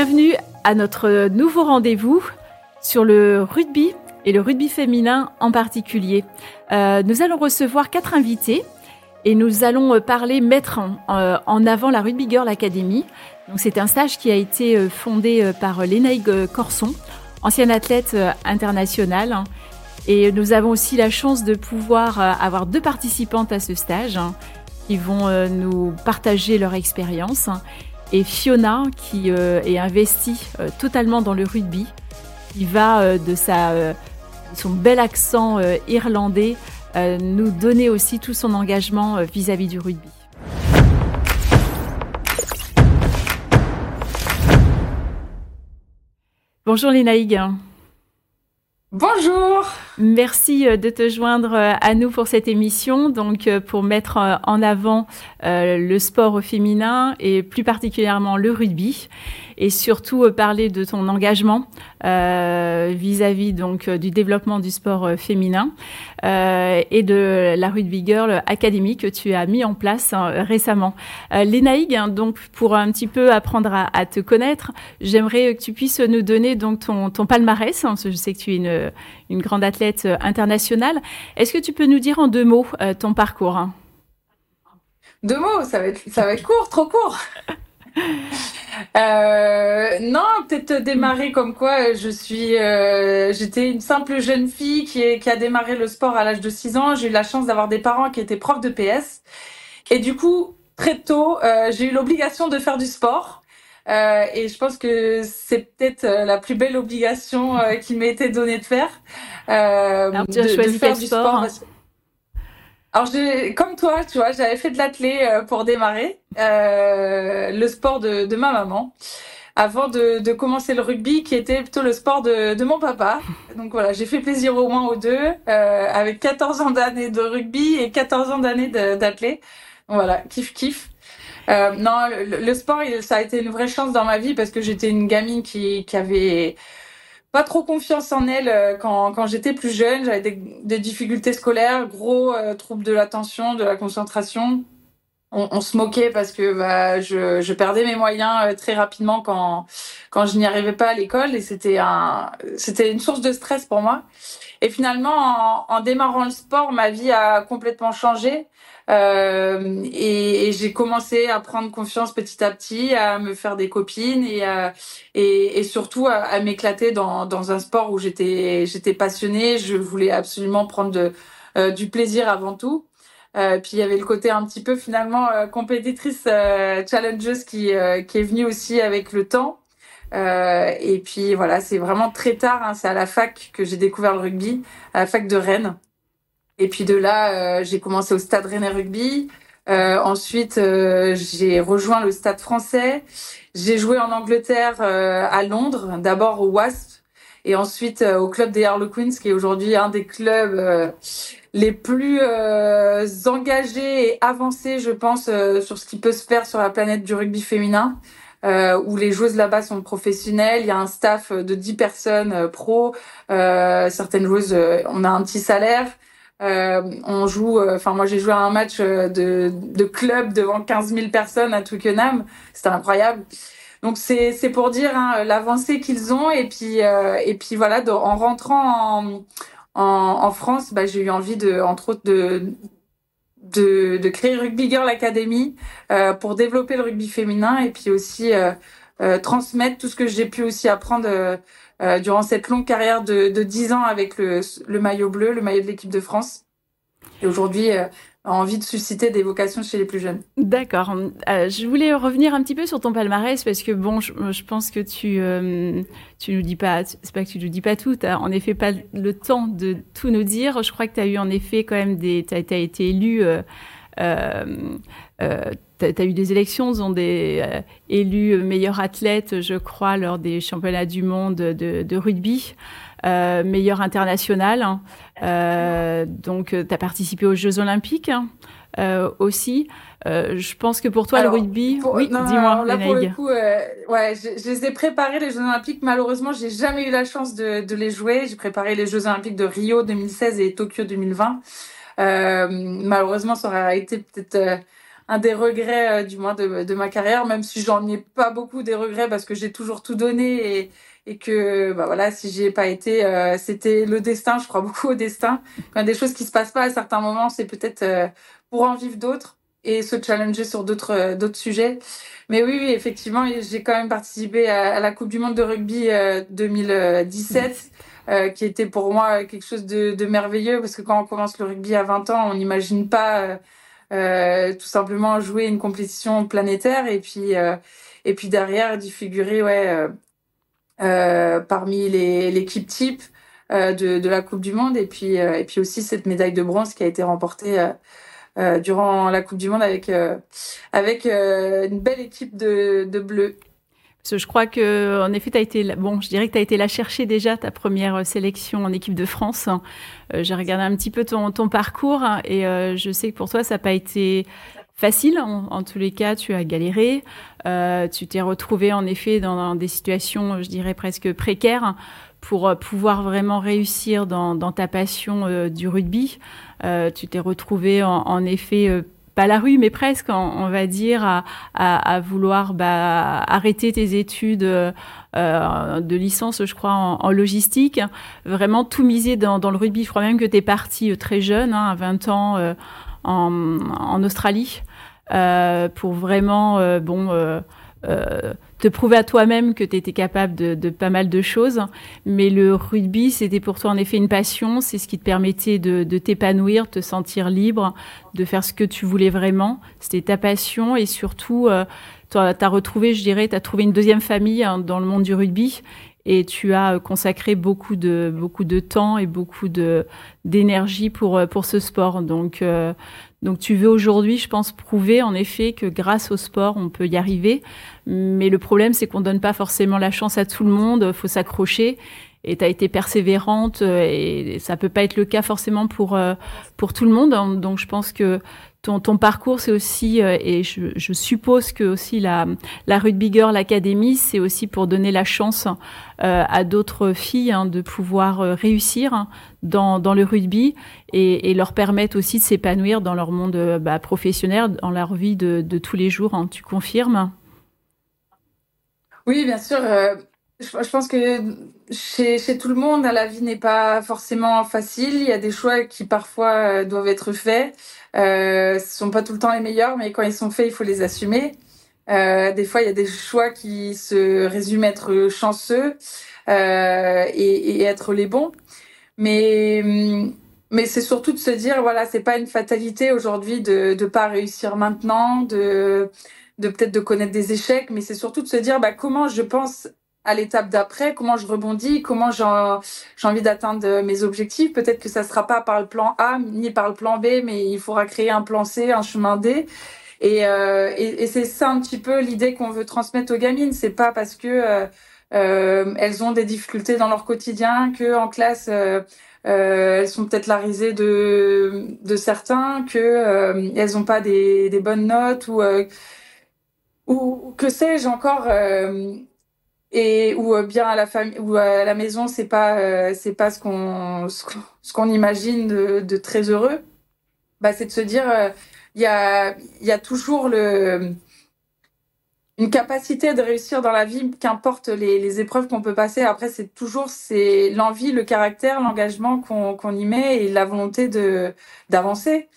Bienvenue à notre nouveau rendez-vous sur le rugby et le rugby féminin en particulier. Euh, nous allons recevoir quatre invités et nous allons parler mettre en, euh, avant la Rugby Girl Academy. C'est un stage qui a été euh, fondé par Lénaïg Corson, ancienne athlète internationale. Et nous avons aussi la chance de pouvoir avoir deux participantes à ce stage hein, qui vont nous partager leur expérience et Fiona qui euh, est investie euh, totalement dans le rugby, qui va euh, de sa, son bel accent irlandais nous donner aussi tout son engagement vis-à-vis du rugby. Bonjour Lénaïg. Bonjour. Merci euh, de te joindre euh, à nous pour cette émission, donc euh, pour mettre en avant le sport féminin et plus particulièrement le rugby et surtout parler de ton engagement vis-à-vis donc du développement du sport féminin et de la Rugby Girl Academy que tu as mis en place hein, récemment. Lénaïg, hein, donc pour un petit peu apprendre à, te connaître, j'aimerais que tu puisses nous donner donc ton, ton palmarès. Hein, je sais que tu es une, une grande athlète euh, internationale. Est-ce que tu peux nous dire en deux mots euh, ton parcours Deux mots, ça va être, ça va être court, trop court. Euh, non, peut-être démarrer comme quoi je suis, j'étais une simple jeune fille qui, qui a démarré le sport à l'âge de 6 ans. J'ai eu la chance d'avoir des parents qui étaient profs de PS. Et du coup, très tôt, j'ai eu l'obligation de faire du sport. Euh, et je pense que c'est peut-être euh, la plus belle obligation euh, qui m'a été donnée de faire. Euh, Alors, tu as de, choisi de faire du sport, Alors, comme toi, tu vois, j'avais fait de l'athlé pour démarrer le sport de, de, ma maman avant de, de, commencer le rugby, qui était plutôt le sport de, de mon papa. Donc voilà, j'ai fait plaisir au moins aux deux, avec 14 ans d'années de rugby et 14 ans d'années d'athlé. Voilà, kiff kiff. Euh, non, le, sport, ça a été une vraie chance dans ma vie parce que j'étais une gamine qui, qui avait pas trop confiance en elle euh, quand, quand j'étais plus jeune. J'avais des, des, difficultés scolaires, gros euh, troubles de l'attention, de la concentration. On, on, se moquait parce que bah, je, je perdais mes moyens euh, très rapidement quand, quand je n'y arrivais pas à l'école et c'était un, une source de stress pour moi. Et finalement, en, en démarrant le sport, ma vie a complètement changé. Euh, et, et j'ai commencé à prendre confiance petit à petit, à me faire des copines et, et, et, surtout à, à m'éclater dans, dans un sport où j'étais j'étais passionnée. Je voulais absolument prendre de, euh, du plaisir avant tout. Euh, puis il y avait le côté un petit peu finalement compétitrice challengeuse qui qui est venu aussi avec le temps. et puis voilà, c'est vraiment très tard. Hein, c'est à la fac que j'ai découvert le rugby, à la fac de Rennes. Et puis de là, euh, j'ai commencé au Stade Rennais Rugby. Euh, ensuite, euh, j'ai rejoint le Stade Français. J'ai joué en Angleterre, à Londres, d'abord au Wasp, et ensuite au club des Harlequins, qui est aujourd'hui un des clubs les plus engagés et avancés, je pense, sur ce qui peut se faire sur la planète du rugby féminin. Où les joueuses là-bas sont professionnelles. Il y a un staff de 10 personnes euh, pro. Certaines joueuses, on a un petit salaire. Euh, on joue, euh, enfin moi j'ai joué à un match euh, de, de club devant 15 000 personnes à Twickenham, c'était incroyable. Donc c'est c'est pour dire hein, l'avancée qu'ils ont et puis et puis voilà en rentrant en, en, en France, bah, j'ai eu envie de entre autres de de, de créer Rugby Girl Academy euh, pour développer le rugby féminin et puis aussi euh, euh, transmettre tout ce que j'ai pu aussi apprendre euh, durant cette longue carrière de, de 10 ans avec le, le maillot bleu, le maillot de l'équipe de France. Et aujourd'hui, euh, a envie de susciter des vocations chez les plus jeunes. D'accord. Euh, je voulais revenir un petit peu sur ton palmarès parce que bon, je, pense que tu euh, tu nous dis pas, c'est pas que tu nous dis pas tout. En effet pas le temps de tout nous dire. Je crois que tu as eu en effet quand même des, tu as, été élu. Tu as, eu des élections, ont des euh, élus meilleurs athlètes, je crois, lors des championnats du monde de, de rugby, euh, meilleur international. Hein. Euh, donc, tu as participé aux Jeux olympiques hein, euh, aussi. je pense que pour toi, le rugby... oui, dis-moi, Là, pour le coup, ouais, je, je, les ai préparés, les Jeux olympiques. Malheureusement, j'ai jamais eu la chance de, de les jouer. J'ai préparé les Jeux olympiques de Rio 2016 et Tokyo 2020. malheureusement, ça aurait été peut-être un des regrets du moins de, ma carrière, même si j'en ai pas beaucoup des regrets parce que j'ai toujours tout donné et, et que bah voilà si j'y ai pas été c'était le destin. Je crois beaucoup au destin. Quand des choses qui se passent pas à certains moments c'est peut-être pour en vivre d'autres et se challenger sur d'autres d'autres sujets. Mais oui, oui effectivement j'ai quand même participé à, la Coupe du Monde de rugby 2017 euh, qui était pour moi quelque chose de, de, merveilleux parce que quand on commence le rugby à 20 ans, on n'imagine pas euh, euh, tout simplement jouer une compétition planétaire et puis euh, et puis derrière d'y figurer ouais parmi les l'équipe type de, de la Coupe du Monde et puis et puis aussi cette médaille de bronze qui a été remportée durant la Coupe du Monde avec avec une belle équipe de, de bleus je crois que, en effet, tu as été, bon, je dirais que tu as été la chercher déjà ta première euh, sélection en équipe de France. Euh, j'ai regardé un petit peu ton, parcours et euh, je sais que pour toi, ça n'a pas été facile. En, tous les cas, tu as galéré. tu t'es retrouvé en effet dans, des situations, je dirais presque précaires pour pouvoir vraiment réussir dans, ta passion du rugby. tu t'es retrouvé en effet pas la rue, mais presque, on, va dire, à, à, vouloir bah, arrêter tes études euh, de licence, je crois, en, logistique. Vraiment tout miser dans, dans, le rugby. Je crois même que tu es parti euh, très jeune, hein, à 20 ans, euh, en, en, Australie, pour vraiment, bon euh, te prouver à toi-même que tu étais capable de, de, pas mal de choses. Mais le rugby, c'était pour toi en effet une passion. C'est ce qui te permettait de, de t'épanouir, de te sentir libre, de faire ce que tu voulais vraiment. C'était ta passion et surtout, euh, tu as retrouvé, je dirais, tu as trouvé une deuxième famille hein, dans le monde du rugby et tu as consacré beaucoup de beaucoup de temps et beaucoup de d'énergie pour pour ce sport. Donc euh, donc tu veux aujourd'hui, je pense, prouver en effet que grâce au sport, on peut y arriver. Mais le problème, c'est qu'on donne pas forcément la chance à tout le monde. Faut s'accrocher. Et tu as été persévérante et ça peut pas être le cas forcément pour euh, pour tout le monde. Donc je pense que ton, ton parcours, c'est aussi, euh, et je, suppose que aussi la, la Rugby Girl Academy, c'est aussi pour donner la chance euh, à d'autres filles hein, de pouvoir euh, réussir dans, dans le rugby et, leur permettre aussi de s'épanouir dans leur monde bah, professionnel, dans leur vie de, de tous les jours. Hein. Tu confirmes? Oui, bien sûr. je, pense que chez, chez, tout le monde, la vie n'est pas forcément facile. Il y a des choix qui parfois doivent être faits. Euh, ce sont pas tout le temps les meilleurs, mais quand ils sont faits, il faut les assumer. Euh, des fois, il y a des choix qui se résument à être chanceux euh, et, et, être les bons. Mais mais c'est surtout de se dire voilà, c'est pas une fatalité aujourd'hui de de pas réussir maintenant, de de peut-être de connaître des échecs, mais c'est surtout de se dire bah comment je pense à l'étape d'après, comment je rebondis, comment j'ai envie d'atteindre mes objectifs. Peut-être que ça sera pas par le plan A ni par le plan B, mais il faudra créer un plan C, un chemin D. Et, euh, et, c'est ça un petit peu l'idée qu'on veut transmettre aux gamines. C'est pas parce que euh, euh, elles ont des difficultés dans leur quotidien que en classe euh, euh elles sont peut-être la risée de de certains, que euh, elles ont pas des, des bonnes notes ou ou que sais-je encore et ou euh, bien à la famille ou à la maison c'est pas euh, c'est pas ce qu'on ce qu'on imagine de, de, très heureux. Bah c'est de se dire euh, il y a il y a toujours le une capacité de réussir dans la vie qu'importe les, les épreuves qu'on peut passer. Après c'est toujours c'est l'envie le caractère l'engagement qu'on qu'on y met et la volonté de d'avancer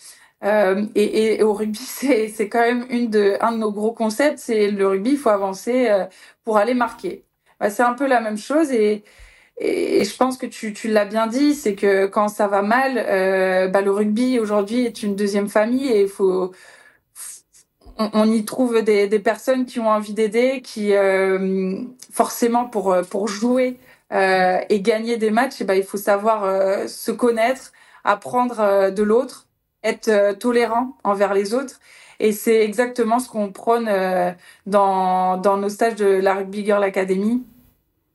euh, et, et, au rugby, c'est, quand même une de, un de nos gros concepts, c'est le rugby, il faut avancer euh, pour aller marquer. Bah, c'est un peu la même chose et, et je pense que tu, tu l'as bien dit, c'est que quand ça va mal, euh, bah, le rugby aujourd'hui est une deuxième famille et il faut, on, y trouve des, des personnes qui ont envie d'aider, qui euh, forcément pour pour jouer euh, et gagner des matchs, et bah, il faut savoir euh, se connaître, apprendre de l'autre être euh, tolérant envers les autres. Et c'est exactement ce qu'on prône euh, dans, nos stages de la Rugby Girl Academy,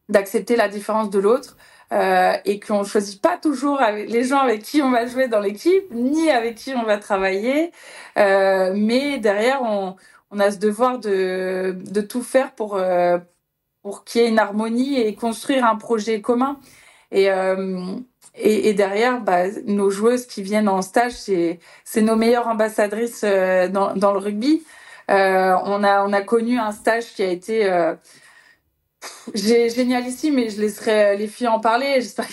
d'accepter la différence de l'autre. Euh, et qu'on choisit pas toujours avec les gens avec qui on va jouer dans l'équipe, ni avec qui on va travailler, mais derrière on, a ce devoir de, de tout faire pour pour qu'il y ait une harmonie et construire un projet commun. Et et, derrière, bah, nos joueuses qui viennent en stage, c'est nos meilleures ambassadrices dans, dans le rugby. on a on a connu un stage qui a été génial ici, mais je laisserai les filles en parler. J'espère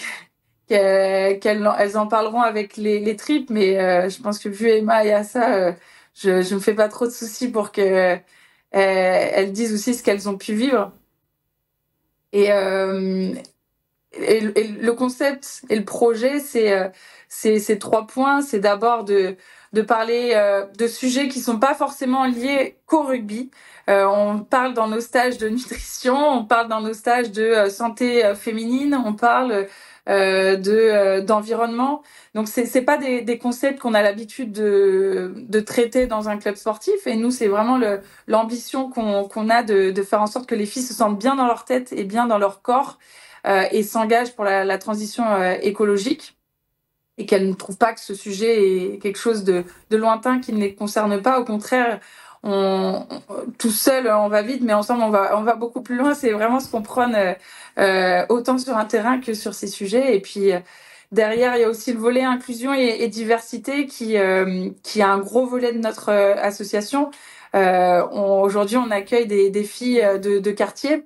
qu'elles en parleront avec les, les tripes, mais je pense que vu Emma et Assa, je je me fais pas trop de soucis pour que elles disent aussi ce qu'elles ont pu vivre. Et, euh, et, le concept et le projet, c'est euh, ces trois points. C'est d'abord de, de parler euh, de sujets qui sont pas forcément liés qu'au rugby. Euh, on parle dans nos stages de nutrition, on parle dans nos stages de euh, santé féminine, on parle euh, de euh, d'environnement. Donc c'est c'est pas des, des concepts qu'on a l'habitude de de traiter dans un club sportif. Et nous c'est vraiment l'ambition qu'on qu'on a de de faire en sorte que les filles se sentent bien dans leur tête et bien dans leur corps euh, et s'engagent pour la, la transition euh, écologique et qu'elles ne trouvent pas que ce sujet est quelque chose de, de lointain qui ne les concerne pas. Au contraire, on, tout seul on va vite, mais ensemble on va on va beaucoup plus loin. C'est vraiment ce qu'on prône euh, autant sur un terrain que sur ces sujets. Et puis euh, derrière, il y a aussi le volet inclusion et, diversité qui euh, qui a un gros volet de notre association. Aujourd'hui, on accueille des, des filles de, de quartier.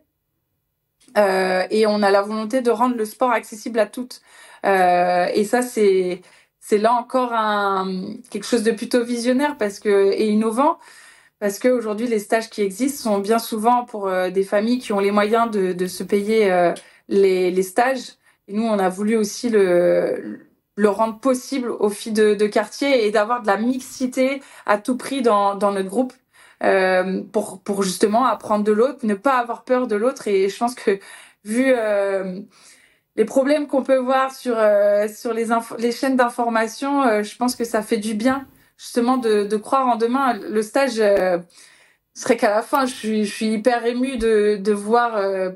Et on a la volonté de rendre le sport accessible à toutes. et ça, c'est c'est là encore un quelque chose de plutôt visionnaire parce que et innovant parce qu'aujourd'hui, les stages qui existent sont bien souvent pour euh, des familles qui ont les moyens de, de se payer euh, les, les, stages. Et nous, on a voulu aussi le, le rendre possible aux filles de, de quartier et d'avoir de la mixité à tout prix dans, dans notre groupe euh, pour, pour justement apprendre de l'autre, ne pas avoir peur de l'autre. Et je pense que vu euh, les problèmes qu'on peut voir sur, sur les, les chaînes d'information, je pense que ça fait du bien justement de, de croire en demain. Le stage euh, serait qu'à la fin, je suis, je suis hyper émue de, de voir euh,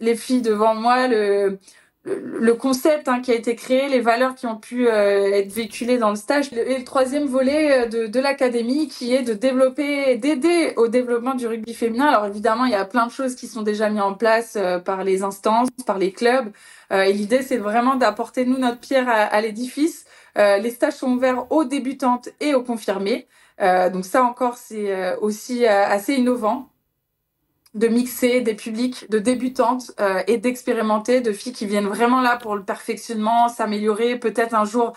les filles devant moi, le, le, concept hein, qui a été créé, les valeurs qui ont pu euh, être véhiculées dans le stage. Et le troisième volet de, de l'académie qui est de développer, d'aider au développement du rugby féminin. Alors évidemment, il y a plein de choses qui sont déjà mises en place par les instances, par les clubs. et l'idée, c'est vraiment d'apporter, nous, notre pierre à, à l'édifice euh, les stages sont ouverts aux débutantes et aux confirmées. Euh, donc ça encore, c'est euh, aussi assez innovant de mixer des publics de débutantes et d'expérimenter, de filles qui viennent vraiment là pour le perfectionnement, s'améliorer, peut-être un jour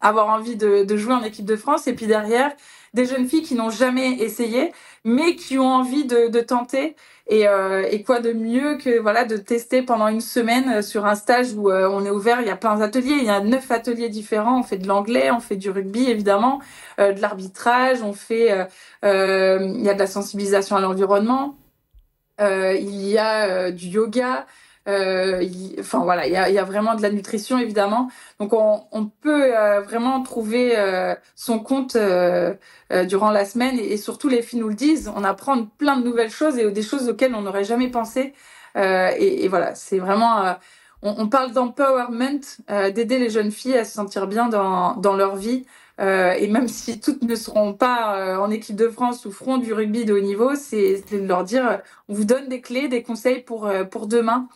avoir envie de, de, jouer en équipe de France. Et puis derrière, des jeunes filles qui n'ont jamais essayé, mais qui ont envie de, de tenter et, euh, et, quoi de mieux que voilà de tester pendant une semaine euh, sur un stage où euh, on est ouvert, il y a plein d'ateliers, il y a neuf ateliers différents, on fait de l'anglais, on fait du rugby évidemment, euh, de l'arbitrage, on fait, euh, il y a de la sensibilisation à l'environnement, il y a du yoga, euh, enfin voilà, il y a, y a, vraiment de la nutrition évidemment. Donc on, on peut euh, vraiment trouver euh, son compte euh, durant la semaine et, surtout les filles nous le disent, on apprend plein de nouvelles choses et des choses auxquelles on n'aurait jamais pensé. Et, et, voilà, c'est vraiment on, parle d'empowerment, d'aider les jeunes filles à se sentir bien dans, dans leur vie. et même si toutes ne seront pas en équipe de France ou feront du rugby de haut niveau, c'est de leur dire on vous donne des clés, des conseils pour, pour demain.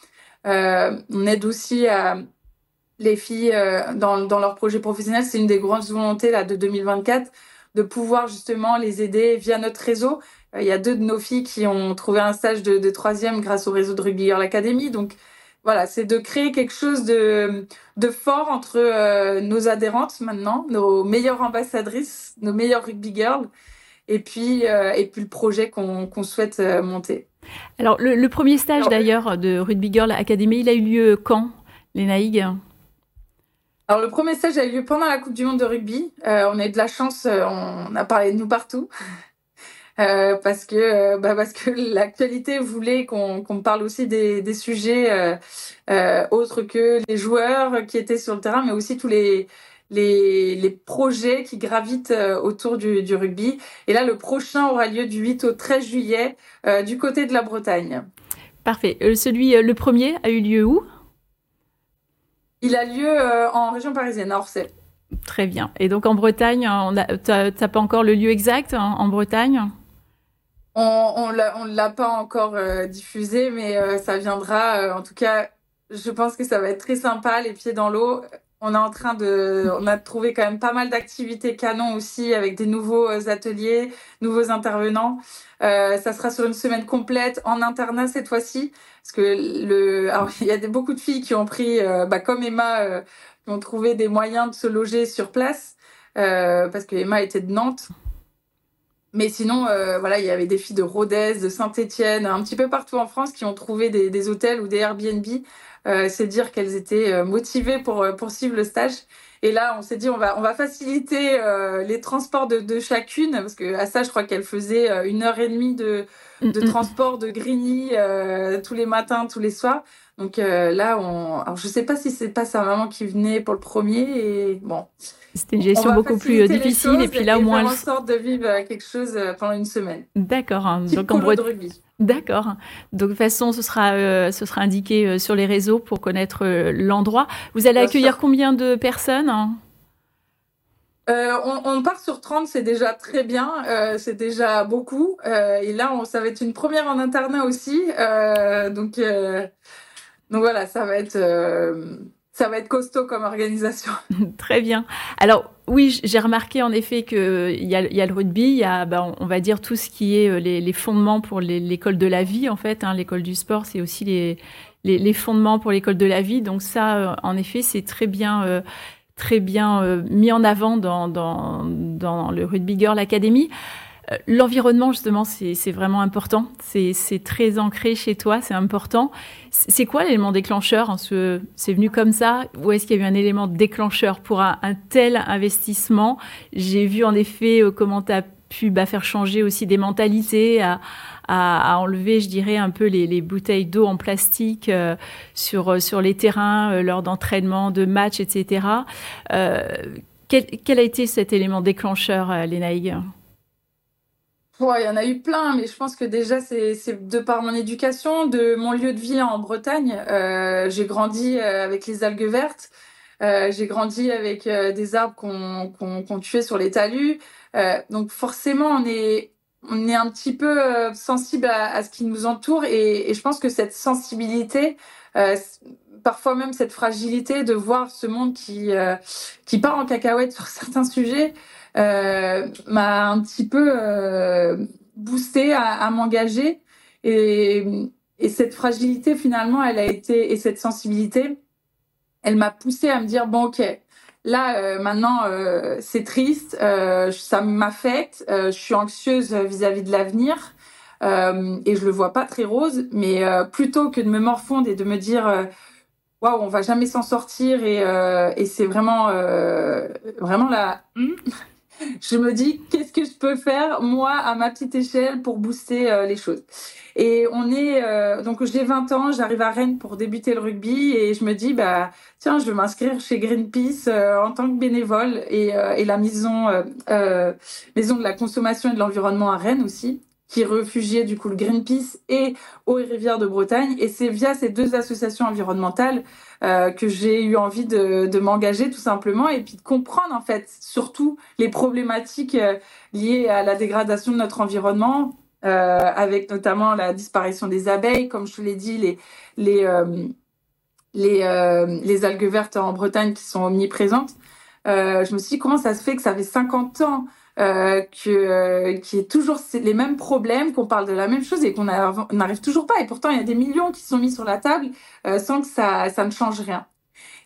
Euh, on aide aussi euh, les filles euh, dans, dans leur projet professionnel. C'est une des grandes volontés là de 2024 de pouvoir justement les aider via notre réseau. Il y a deux de nos filles qui ont trouvé un stage de, de troisième grâce au réseau de Rugby Girl Academy. Donc voilà, c'est de créer quelque chose de, de fort entre euh, nos adhérentes maintenant, nos meilleures ambassadrices, nos meilleures rugby girls, et puis, euh, et puis le projet qu'on souhaite monter. Alors, le, le premier stage d'ailleurs de Rugby Girl Academy, il a eu lieu quand, les Naïgues alors le premier stage a eu lieu pendant la Coupe du Monde de rugby. Euh, on a eu de la chance, euh, on a parlé de nous partout. Euh, parce que bah parce que l'actualité voulait qu'on parle aussi des, des sujets euh, autres que les joueurs qui étaient sur le terrain, mais aussi tous les les, les projets qui gravitent euh, autour du, du, rugby. Et là, le prochain aura lieu du 8 au 13 juillet euh, du côté de la Bretagne. Parfait. Euh, celui, le premier, a eu lieu où? Il a lieu en région parisienne, à Orsay. Très bien. Et donc en Bretagne, tu n'as pas encore le lieu exact en, en Bretagne? On ne l'a pas encore diffusé, mais ça viendra. en tout cas, Je pense que ça va être très sympa, les pieds dans l'eau. On est en train de, on a trouvé quand même pas mal d'activités canon aussi avec des nouveaux ateliers, nouveaux intervenants. Euh, ça sera sur une semaine complète en internat cette fois-ci, parce que le, il y a beaucoup de filles qui ont pris, euh, bah, comme Emma, euh, qui ont trouvé des moyens de se loger sur place, euh, parce que Emma était de Nantes. Mais sinon, euh, voilà, il y avait des filles de Rodez, de Saint-Étienne, un petit peu partout en France qui ont trouvé des, des hôtels ou des Airbnb. Euh, c'est dire qu'elles étaient euh, motivées pour euh, poursuivre le stage. Et là, on s'est dit, on va, on va faciliter euh, les transports de, de, chacune, parce que à ça, je crois qu'elle faisait une heure et demie de, de transport de Grigny tous les matins, tous les soirs. Donc euh, là, on... Alors, je sais pas si c'est pas sa maman qui venait pour le premier. Et bon, c'était une gestion beaucoup plus euh, difficile. Et puis là, au moins, elle en sorte de vivre euh, quelque chose pendant une semaine. D'accord. Hein. Donc en Bretagne. D'accord. Donc de toute façon, ce sera, euh, ce sera indiqué euh, sur les réseaux pour connaître l'endroit. Vous allez Bien accueillir sûr. combien de personnes euh, on, on, part sur 30, c'est déjà très bien, euh, c'est déjà beaucoup. Euh, et là, on, ça va être une première en internat aussi. donc, donc voilà, ça va être ça va être costaud comme organisation. Très bien. Alors oui, j'ai remarqué en effet qu'il y, a, y a le rugby, il y a, ben, on va dire tout ce qui est les, les fondements pour l'école de la vie en fait. Hein, l'école du sport, c'est aussi les, les, fondements pour l'école de la vie. Donc ça, en effet, c'est très bien. Euh, très bien euh, mis en avant dans, dans, dans le Rugby Girl Academy. Euh, l'environnement, justement, c'est vraiment important. C'est très ancré chez toi, c'est important. C'est quoi l'élément déclencheur C'est venu comme ça Ou est-ce qu'il y a eu un élément déclencheur pour un, tel investissement? J'ai vu en effet euh, comment tu as pu bah, faire changer aussi des mentalités, à, enlever, je dirais, un peu les, les bouteilles d'eau en plastique euh, sur, les terrains lors d'entraînements, de matchs, etc. Quel, a été cet élément déclencheur, euh, Lénaïg Ouais, il y en a eu plein, mais je pense que déjà, c'est de par mon éducation, de mon lieu de vie en Bretagne. Euh, j'ai grandi euh, avec les algues vertes. Euh, j'ai grandi avec des arbres qu'on qu qu tuait sur les talus. Donc forcément, on est, on est un petit peu sensible à, à, ce qui nous entoure. Et, et, je pense que cette sensibilité, parfois même cette fragilité de voir ce monde qui, qui part en cacahuète sur certains sujets, m'a un petit peu euh, boosté à, m'engager. Et, et, cette fragilité, finalement, elle a été, et cette sensibilité, elle m'a poussé à me dire, bon, ok, là, euh, maintenant, euh, c'est triste, euh, ça m'affecte, je suis anxieuse vis-à-vis -vis de l'avenir. et je le vois pas très rose, mais plutôt que de me morfondre et de me dire waouh, on va jamais s'en sortir et, et c'est vraiment vraiment la je me dis qu'est-ce que je peux faire moi à ma petite échelle pour booster euh, les choses? Et on est euh, donc j'ai 20 ans, j'arrive à Rennes pour débuter le rugby et je me dis bah tiens je vais m'inscrire chez Greenpeace euh, en tant que bénévole et, euh, et la maison euh, maison de la consommation et de l'environnement à Rennes aussi qui réfugiait du coup le Greenpeace et Eau et Rivière de Bretagne. Et c'est via ces deux associations environnementales euh, que j'ai eu envie de, de m'engager tout simplement et puis de comprendre en fait surtout les problématiques euh, liées à la dégradation de notre environnement, euh, avec notamment la disparition des abeilles, comme je te l'ai dit, les les les, les algues vertes en Bretagne qui sont omniprésentes. je me suis dit comment ça se fait que ça fait 50 ans euh, que euh, qui est toujours les mêmes problèmes, qu'on parle de la même chose et qu'on n'arrive toujours pas. Et pourtant, il y a des millions qui sont mis sur la table euh, sans que ça, ça ne change rien.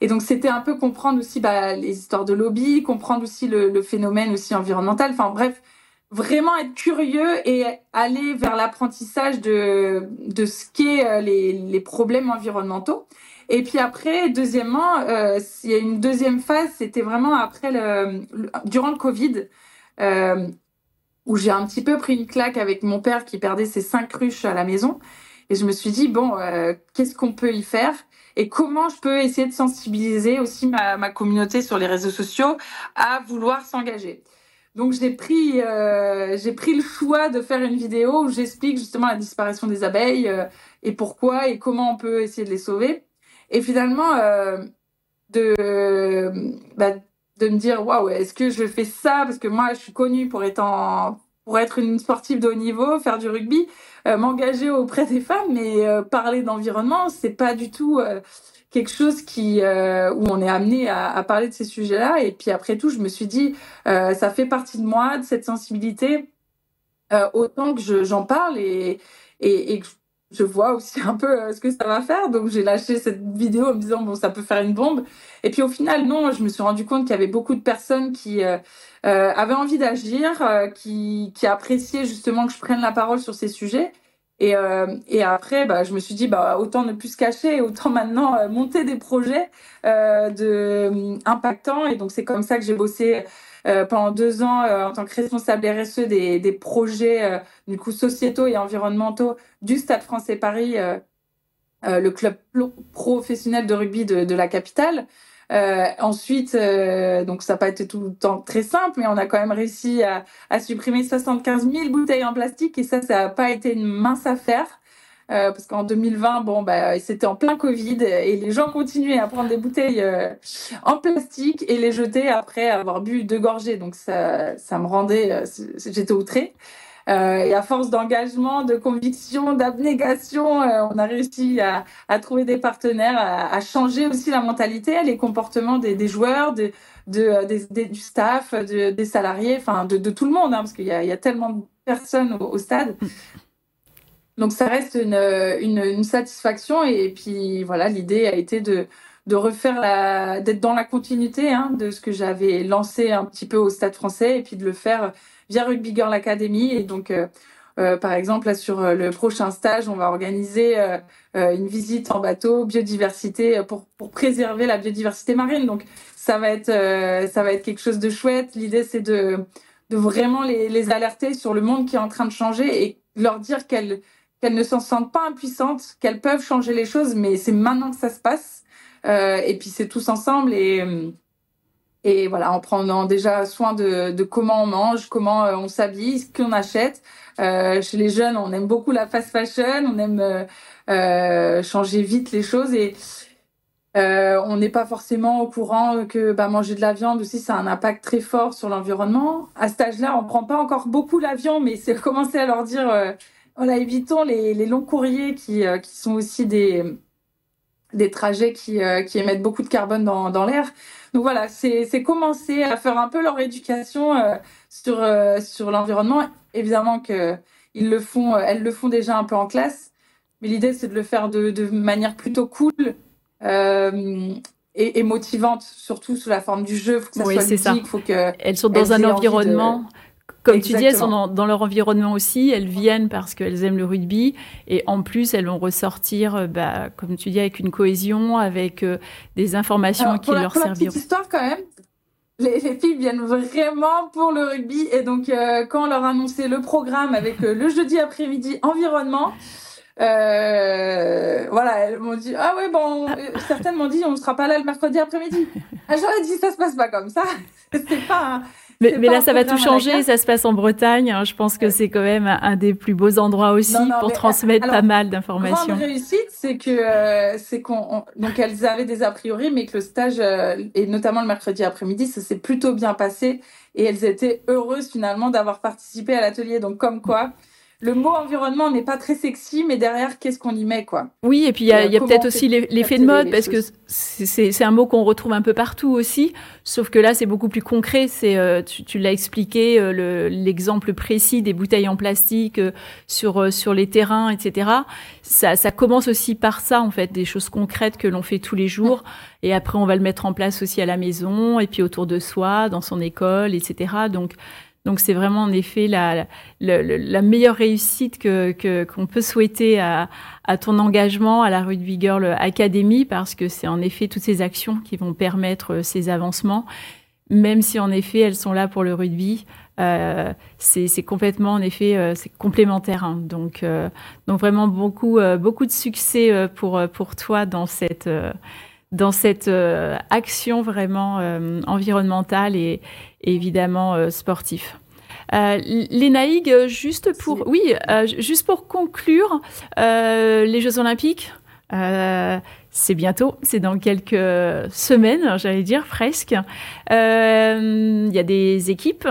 Et donc, c'était un peu comprendre aussi bah, les histoires de lobby, comprendre aussi le, le phénomène aussi environnemental. Enfin, bref, vraiment être curieux et aller vers l'apprentissage de, de ce qu'est euh, les, les problèmes environnementaux. Et puis après, deuxièmement, euh, il y a une deuxième phase, c'était vraiment après le, le, durant le Covid euh, où j'ai un petit peu pris une claque avec mon père qui perdait ses cinq ruches à la maison. Et je me suis dit, bon, euh, qu'est-ce qu'on peut y faire et comment je peux essayer de sensibiliser aussi ma, communauté sur les réseaux sociaux à vouloir s'engager. Donc j'ai pris euh, pris le choix de faire une vidéo où j'explique justement la disparition des abeilles et pourquoi et comment on peut essayer de les sauver. Et finalement de bah, de me dire waouh est-ce que je fais ça? Parce que moi je suis connue pour être pour être une sportive de haut niveau, faire du rugby, m'engager auprès des femmes, mais parler d'environnement, c'est pas du tout quelque chose qui où on est amené à, à parler de ces sujets-là. Et puis après tout, je me suis dit, ça fait partie de moi, de cette sensibilité, autant que j'en parle et, et, et que je vois aussi un peu euh, ce que ça va faire. Donc j'ai lâché cette vidéo en me disant bon ça peut faire une bombe. Et puis au final non, je me suis rendu compte qu'il y avait beaucoup de personnes qui euh, euh avaient envie d'agir, qui, qui appréciaient justement que je prenne la parole sur ces sujets. Et, et après, bah, je me suis dit, bah, autant ne plus se cacher, autant maintenant monter des projets de impactants. Et donc c'est comme ça que j'ai bossé pendant deux ans euh, en tant que responsable RSE des, des projets euh, du coup sociétaux et environnementaux du Stade français Paris, le club professionnel de rugby de, de la capitale. Euh, ensuite, euh, donc ça n'a pas été tout le temps très simple, mais on a quand même réussi à, à supprimer 75 000 bouteilles en plastique et ça, ça n'a pas été une mince affaire. Euh, parce qu'en 2020, bon, bah, c'était en plein Covid et les gens continuaient à prendre des bouteilles euh, en plastique et les jeter après avoir bu deux gorgées. Donc ça, ça me rendait, euh, j'étais outrée. et à force d'engagement, de conviction, d'abnégation, on a réussi à, à, trouver des partenaires, à, à, changer aussi la mentalité, les comportements des, des joueurs, de, de, des, du staff, de, des salariés, enfin de, de, tout le monde, hein, parce qu'il y, y a, tellement de personnes au, au stade. Donc ça reste une, une, satisfaction. Et puis voilà l'idée a été de de refaire la d'être dans la continuité hein, de ce que j'avais lancé un petit peu au Stade Français et puis de le faire via Rugby Girl Academy. Et donc euh, euh, par exemple là sur le prochain stage on va organiser euh, une visite en bateau biodiversité pour pour préserver la biodiversité marine. Donc ça va être ça va être quelque chose de chouette. L'idée c'est de de vraiment les, les alerter sur le monde qui est en train de changer et leur dire qu'elles qu'elles ne s'en sentent pas impuissantes, qu'elles peuvent changer les choses, mais c'est maintenant que ça se passe. Euh, et puis c'est tous ensemble et euh, et voilà en prenant déjà soin de, comment on mange, comment euh, on s'habille, ce qu'on achète. Chez les jeunes, on aime beaucoup la fast fashion, on aime changer vite les choses et on n'est pas forcément au courant que bah, manger de la viande aussi, ça a un impact très fort sur l'environnement. À cet âge-là, on prend pas encore beaucoup l'avion, mais c'est commencer à leur dire voilà, évitons les, les longs courriers qui, euh, qui sont aussi des, des trajets qui, euh, qui émettent beaucoup de carbone dans, dans l'air. Donc voilà, c'est commencer à faire un peu leur éducation euh, sur, sur l'environnement. Évidemment que ils le font, elles le font déjà un peu en classe, mais l'idée c'est de le faire de, de manière plutôt cool et, et, motivante, surtout sous la forme du jeu. Faut que ça oui, soit ludique, ça. faut que elles sont dans un environnement comme Exactement. tu dis, elles sont dans, dans, leur environnement aussi. Elles viennent parce qu'elles aiment le rugby. Et en plus, elles vont ressortir, euh, bah, comme tu dis, avec une cohésion, avec euh, des informations Alors, qui la, leur pour serviront. La petite histoire quand même. Les, les, filles viennent vraiment pour le rugby. Et donc, euh, quand on leur a annoncé le programme avec euh, le jeudi après-midi environnement, euh, voilà, elles m'ont dit ah ouais bon, certaines m'ont dit on ne sera pas là le mercredi après-midi. Ah, J'aurais dit ça se passe pas comme ça. C'est pas. Mais, mais là, ça va tout changer. Ça se passe en Bretagne. Hein. Je pense que c'est quand même un des plus beaux endroits aussi non, non, pour transmettre alors, pas mal d'informations. Grande réussite, c'est que euh, c'est qu'on donc elles avaient des a priori, mais que le stage euh, et notamment le mercredi après-midi, ça s'est plutôt bien passé et elles étaient heureuses finalement d'avoir participé à l'atelier. Donc comme quoi le mot environnement n'est pas très sexy, mais derrière, qu'est-ce qu'on y met, quoi? Oui, et puis il y a, y a peut-être aussi l'effet de mode, parce choses? que c'est un mot qu'on retrouve un peu partout aussi, sauf que là, c'est beaucoup plus concret. C'est, euh, tu, tu l'as expliqué, euh, l'exemple le, précis des bouteilles en plastique euh, sur euh, sur les terrains, etc. Ça, ça commence aussi par ça, en fait, des choses concrètes que l'on fait tous les jours, et après, on va le mettre en place aussi à la maison, et puis autour de soi, dans son école, etc. Donc donc c'est vraiment en effet la, la, la, meilleure réussite que qu'on peut souhaiter à, à, ton engagement à la Rugby Girl Academy parce que c'est en effet toutes ces actions qui vont permettre euh, ces avancements, même si en effet elles sont là pour le rugby. Euh, c'est complètement en effet euh, c'est complémentaire. Hein. Donc euh, donc vraiment beaucoup euh, beaucoup de succès pour pour toi dans cette dans cette euh, action vraiment euh, environnementale et, et évidemment euh, sportif. Euh, Lénaïg, juste pour oui, juste pour conclure les Jeux Olympiques. c'est bientôt, c'est dans quelques semaines, j'allais dire presque. Il y a des équipes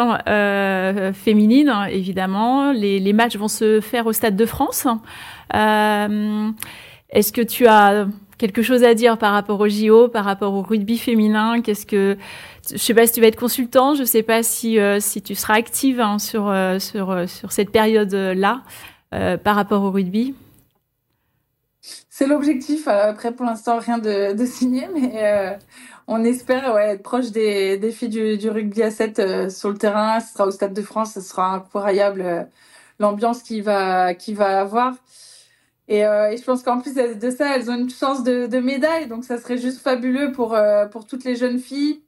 féminines, évidemment. Les, les, matchs vont se faire au Stade de France. Est-ce que tu as quelque chose à dire par rapport au JO, par rapport au rugby féminin? Qu'est-ce que je sais pas si tu vas être consultant, je sais pas si euh, si tu seras active hein, sur euh, sur euh, sur cette période là par rapport au rugby. C'est l'objectif. Après, pour l'instant, rien de, de signé, mais on espère être proche des, des filles du, du, rugby à 7 sur le terrain. Ce sera au Stade de France, ce sera incroyable l'ambiance qu'il va qui va avoir. Et, euh, et, je pense qu'en plus de ça, elles ont une chance de, médaille. Donc, ça serait juste fabuleux pour, euh, pour toutes les jeunes filles,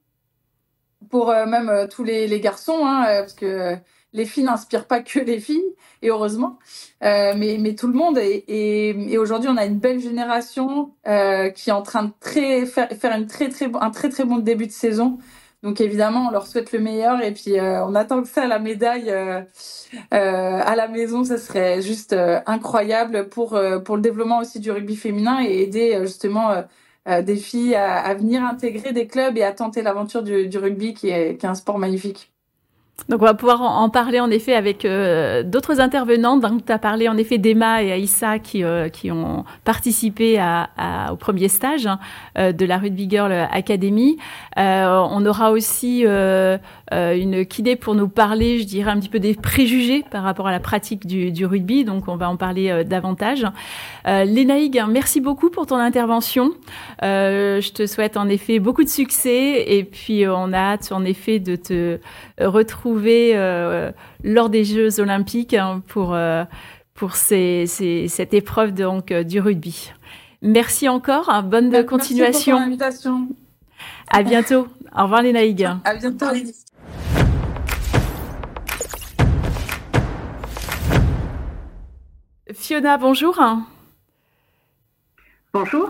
pour euh, même tous les, garçons, hein, parce que les filles n'inspirent pas que les filles, et heureusement, mais, mais tout le monde. Et aujourd'hui, on a une belle génération qui est en train de très, faire, faire une très, très, un très, très bon début de saison. Donc évidemment, on leur souhaite le meilleur et puis euh, on attend que ça, la médaille euh, euh, à la maison, ça serait juste incroyable pour, pour le développement aussi du rugby féminin et aider justement des filles à, venir intégrer des clubs et à tenter l'aventure du, du, rugby qui est, qui est un sport magnifique. Donc on va pouvoir en parler en effet avec euh, d'autres intervenants. Donc tu as parlé en effet d'Emma et Aïssa qui, euh, qui ont participé à, à, au premier stage hein, euh, de la Rugby Girl Academy. on aura aussi une kidée pour nous parler, je dirais, un petit peu des préjugés par rapport à la pratique du, du rugby. Donc on va en parler davantage. Lénaïg, merci beaucoup pour ton intervention. je te souhaite en effet beaucoup de succès et puis on a hâte en effet de te retrouver euh, lors des Jeux Olympiques hein, pour, euh, pour ces, ces, cette épreuve donc, euh, du rugby. Merci encore, hein, bonne Merci continuation. Pour invitation. À bientôt. Au revoir les À bientôt. Fiona, bonjour. Bonjour.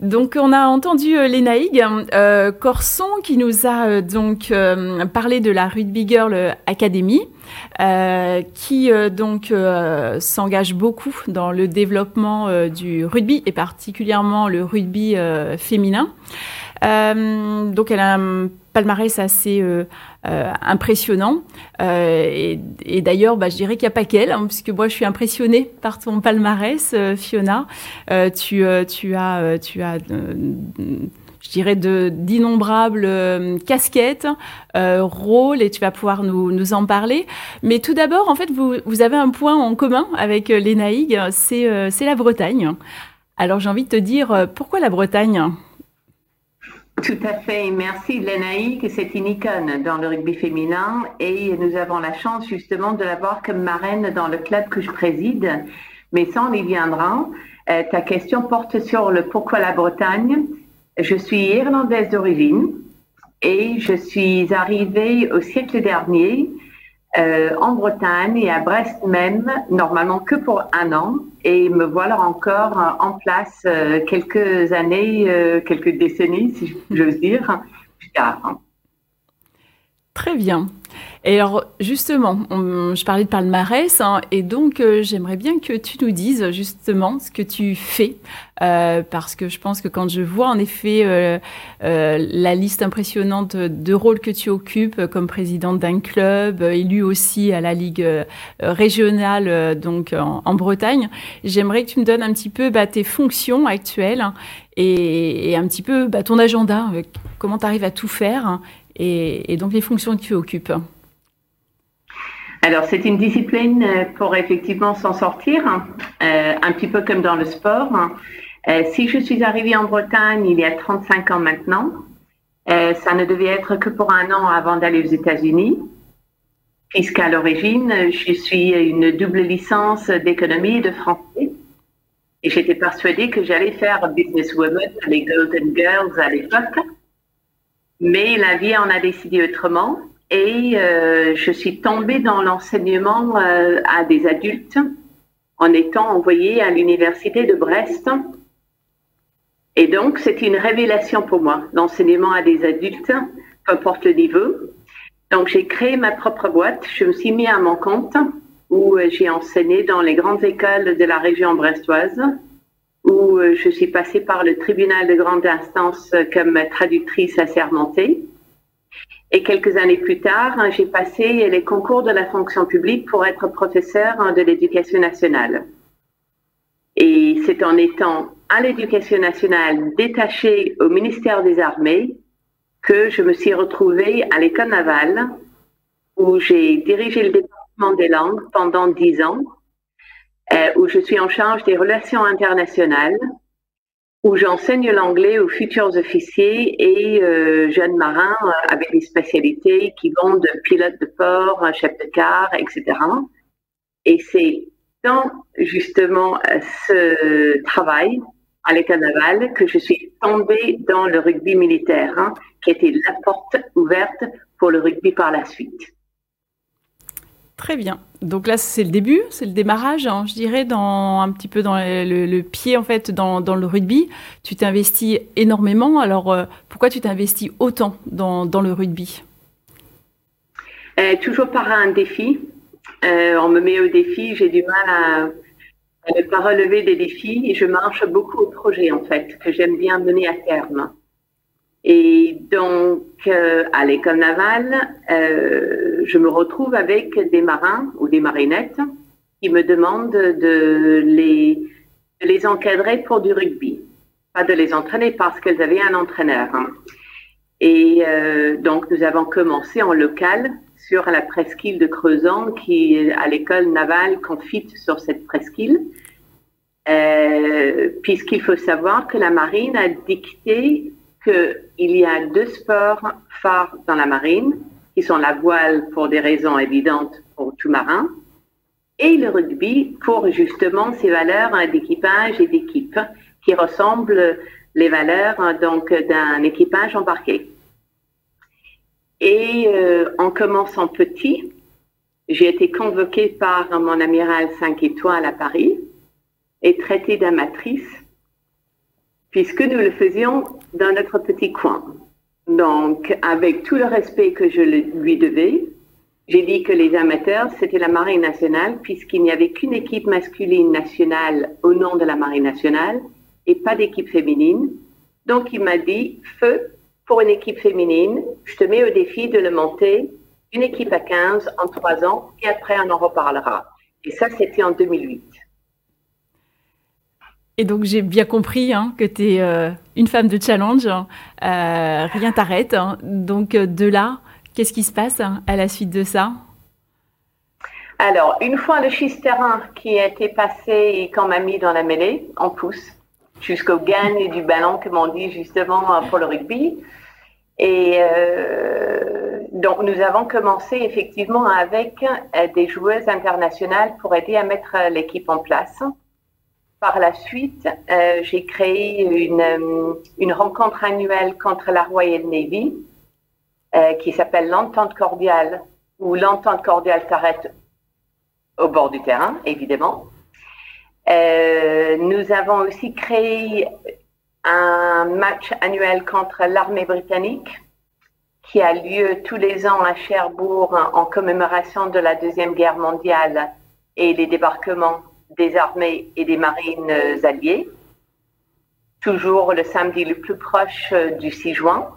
Donc on a entendu euh, Lénaïg euh, Corson qui nous a euh, donc euh, parlé de la Rugby Girl Academy, qui donc s'engage beaucoup dans le développement du rugby et particulièrement le rugby féminin. Donc elle a un palmarès assez euh, impressionnant. Euh, et, et d'ailleurs, bah, je dirais qu'il n'y a pas qu'elle, hein, puisque moi, je suis impressionnée par ton palmarès, euh, Fiona. Euh, tu, euh, tu as, tu as je dirais, d'innombrables casquettes, euh, rôles, et tu vas pouvoir nous, nous en parler. Mais tout d'abord, en fait, vous, vous avez un point en commun avec les c'est la Bretagne. Alors j'ai envie de te dire, pourquoi la Bretagne? Tout à fait. Merci Lénaïque. C'est une icône dans le rugby féminin et nous avons la chance justement de l'avoir comme marraine dans le club que je préside. Mais ça, on y viendra. Euh, ta question porte sur le pourquoi la Bretagne. Je suis irlandaise d'origine et je suis arrivée au siècle dernier euh, en Bretagne et à Brest même, normalement que pour un an. Et me voilà encore en place euh, quelques années, euh, quelques décennies, si j'ose dire, plus tard. Très bien. Et alors, justement, je parlais de palmarès, hein, et donc euh, j'aimerais bien que tu nous dises justement ce que tu fais, euh, parce que je pense que quand je vois en effet euh, la liste impressionnante de rôles que tu occupes comme présidente d'un club, élu aussi à la Ligue régionale donc en, Bretagne, j'aimerais que tu me donnes un petit peu bah, tes fonctions actuelles hein, et, et, un petit peu bah, ton agenda, comment tu arrives à tout faire hein, et, donc les fonctions que tu occupes. Alors, c'est une discipline euh, pour effectivement s'en sortir, hein. euh, un petit peu comme dans le sport. Hein. Euh, si je suis arrivée en Bretagne il y a 35 ans maintenant, ça ne devait être que pour un an avant d'aller aux États-Unis, puisqu'à l'origine, je suis une double licence d'économie et de français. Et j'étais persuadée que j'allais faire businesswoman, les Golden Girls à l'époque. Mais la vie en a décidé autrement et euh, je suis tombée dans l'enseignement euh, à des adultes en étant envoyée à l'université de Brest. Et donc, c'est une révélation pour moi, l'enseignement à des adultes, peu importe le niveau. Donc, j'ai créé ma propre boîte, je me suis mis à mon compte où euh, j'ai enseigné dans les grandes écoles de la région brestoise, où je suis passée par le tribunal de grande instance comme traductrice assermentée. Et quelques années plus tard, j'ai passé les concours de la fonction publique pour être professeur de l'éducation nationale. Et c'est en étant à l'éducation nationale détachée au ministère des Armées que je me suis retrouvée à l'école navale où j'ai dirigé le département des langues pendant dix ans, euh, où je suis en charge des relations internationales, où j'enseigne l'anglais aux futurs officiers et euh, jeunes marins avec des spécialités qui vont de pilote de port, chef de car, etc. Et c'est dans justement ce travail à l'état naval que je suis tombée dans le rugby militaire, hein, qui était la porte ouverte pour le rugby par la suite. Très bien. Donc là, c'est le début, c'est le démarrage, hein, je dirais, dans un petit peu dans le, pied en fait dans, le rugby. Tu t'investis énormément. Alors euh, pourquoi tu t'investis autant dans, le rugby? Euh, Toujours par un défi. Euh, on me met au défi. J'ai du mal à, ne pas relever des défis et je marche beaucoup au projet en fait que j'aime bien mener à terme. Et donc, euh, à l'école navale, euh, je me retrouve avec des marins ou des marinettes qui me demandent de les, encadrer pour du rugby. Pas de les entraîner parce qu'elles avaient un entraîneur. Et euh, donc, nous avons commencé en local sur la presqu'île de Creuson, qui, à l'école navale, confite sur cette presqu'île. puisqu'il faut savoir que la marine a dicté qu'il y a deux sports phares dans la marine, qui sont la voile pour des raisons évidentes pour tout marin, et le rugby pour justement ses valeurs d'équipage et d'équipe, qui ressemblent les valeurs donc d'un équipage embarqué. Et euh, en commençant petit, j'ai été convoquée par mon amiral 5 étoiles à Paris et traitée d'amatrice puisque nous le faisions dans notre petit coin. Donc, avec tout le respect que je lui devais, j'ai dit que les amateurs, c'était la Marine nationale, puisqu'il n'y avait qu'une équipe masculine nationale au nom de la Marine nationale et pas d'équipe féminine. Donc, il m'a dit, feu pour une équipe féminine, je te mets au défi de le monter, une équipe à 15 en trois ans, et après, on en reparlera. Et ça, c'était en 2008. Et donc j'ai bien compris hein, que tu es euh, une femme de challenge, hein. euh, rien t'arrête. Hein. Donc euh, de là, qu'est-ce qui se passe à la suite de ça? Alors, une fois le schiste-terrain qui a été passé et qu'on m'a mis dans la mêlée, on pousse jusqu'au gagne du ballon, comme on dit justement pour le rugby. Et donc nous avons commencé effectivement avec des joueuses internationales pour aider à mettre l'équipe en place. Par la suite, euh, j'ai créé une, euh, une, rencontre annuelle contre la Royal Navy euh, qui s'appelle l'entente cordiale, où l'entente cordiale s'arrête au bord du terrain, évidemment. nous avons aussi créé un match annuel contre l'armée britannique qui a lieu tous les ans à Cherbourg en commémoration de la Deuxième Guerre mondiale et les débarquements des armées et des marines alliées, toujours le samedi le plus proche euh, du 6 juin.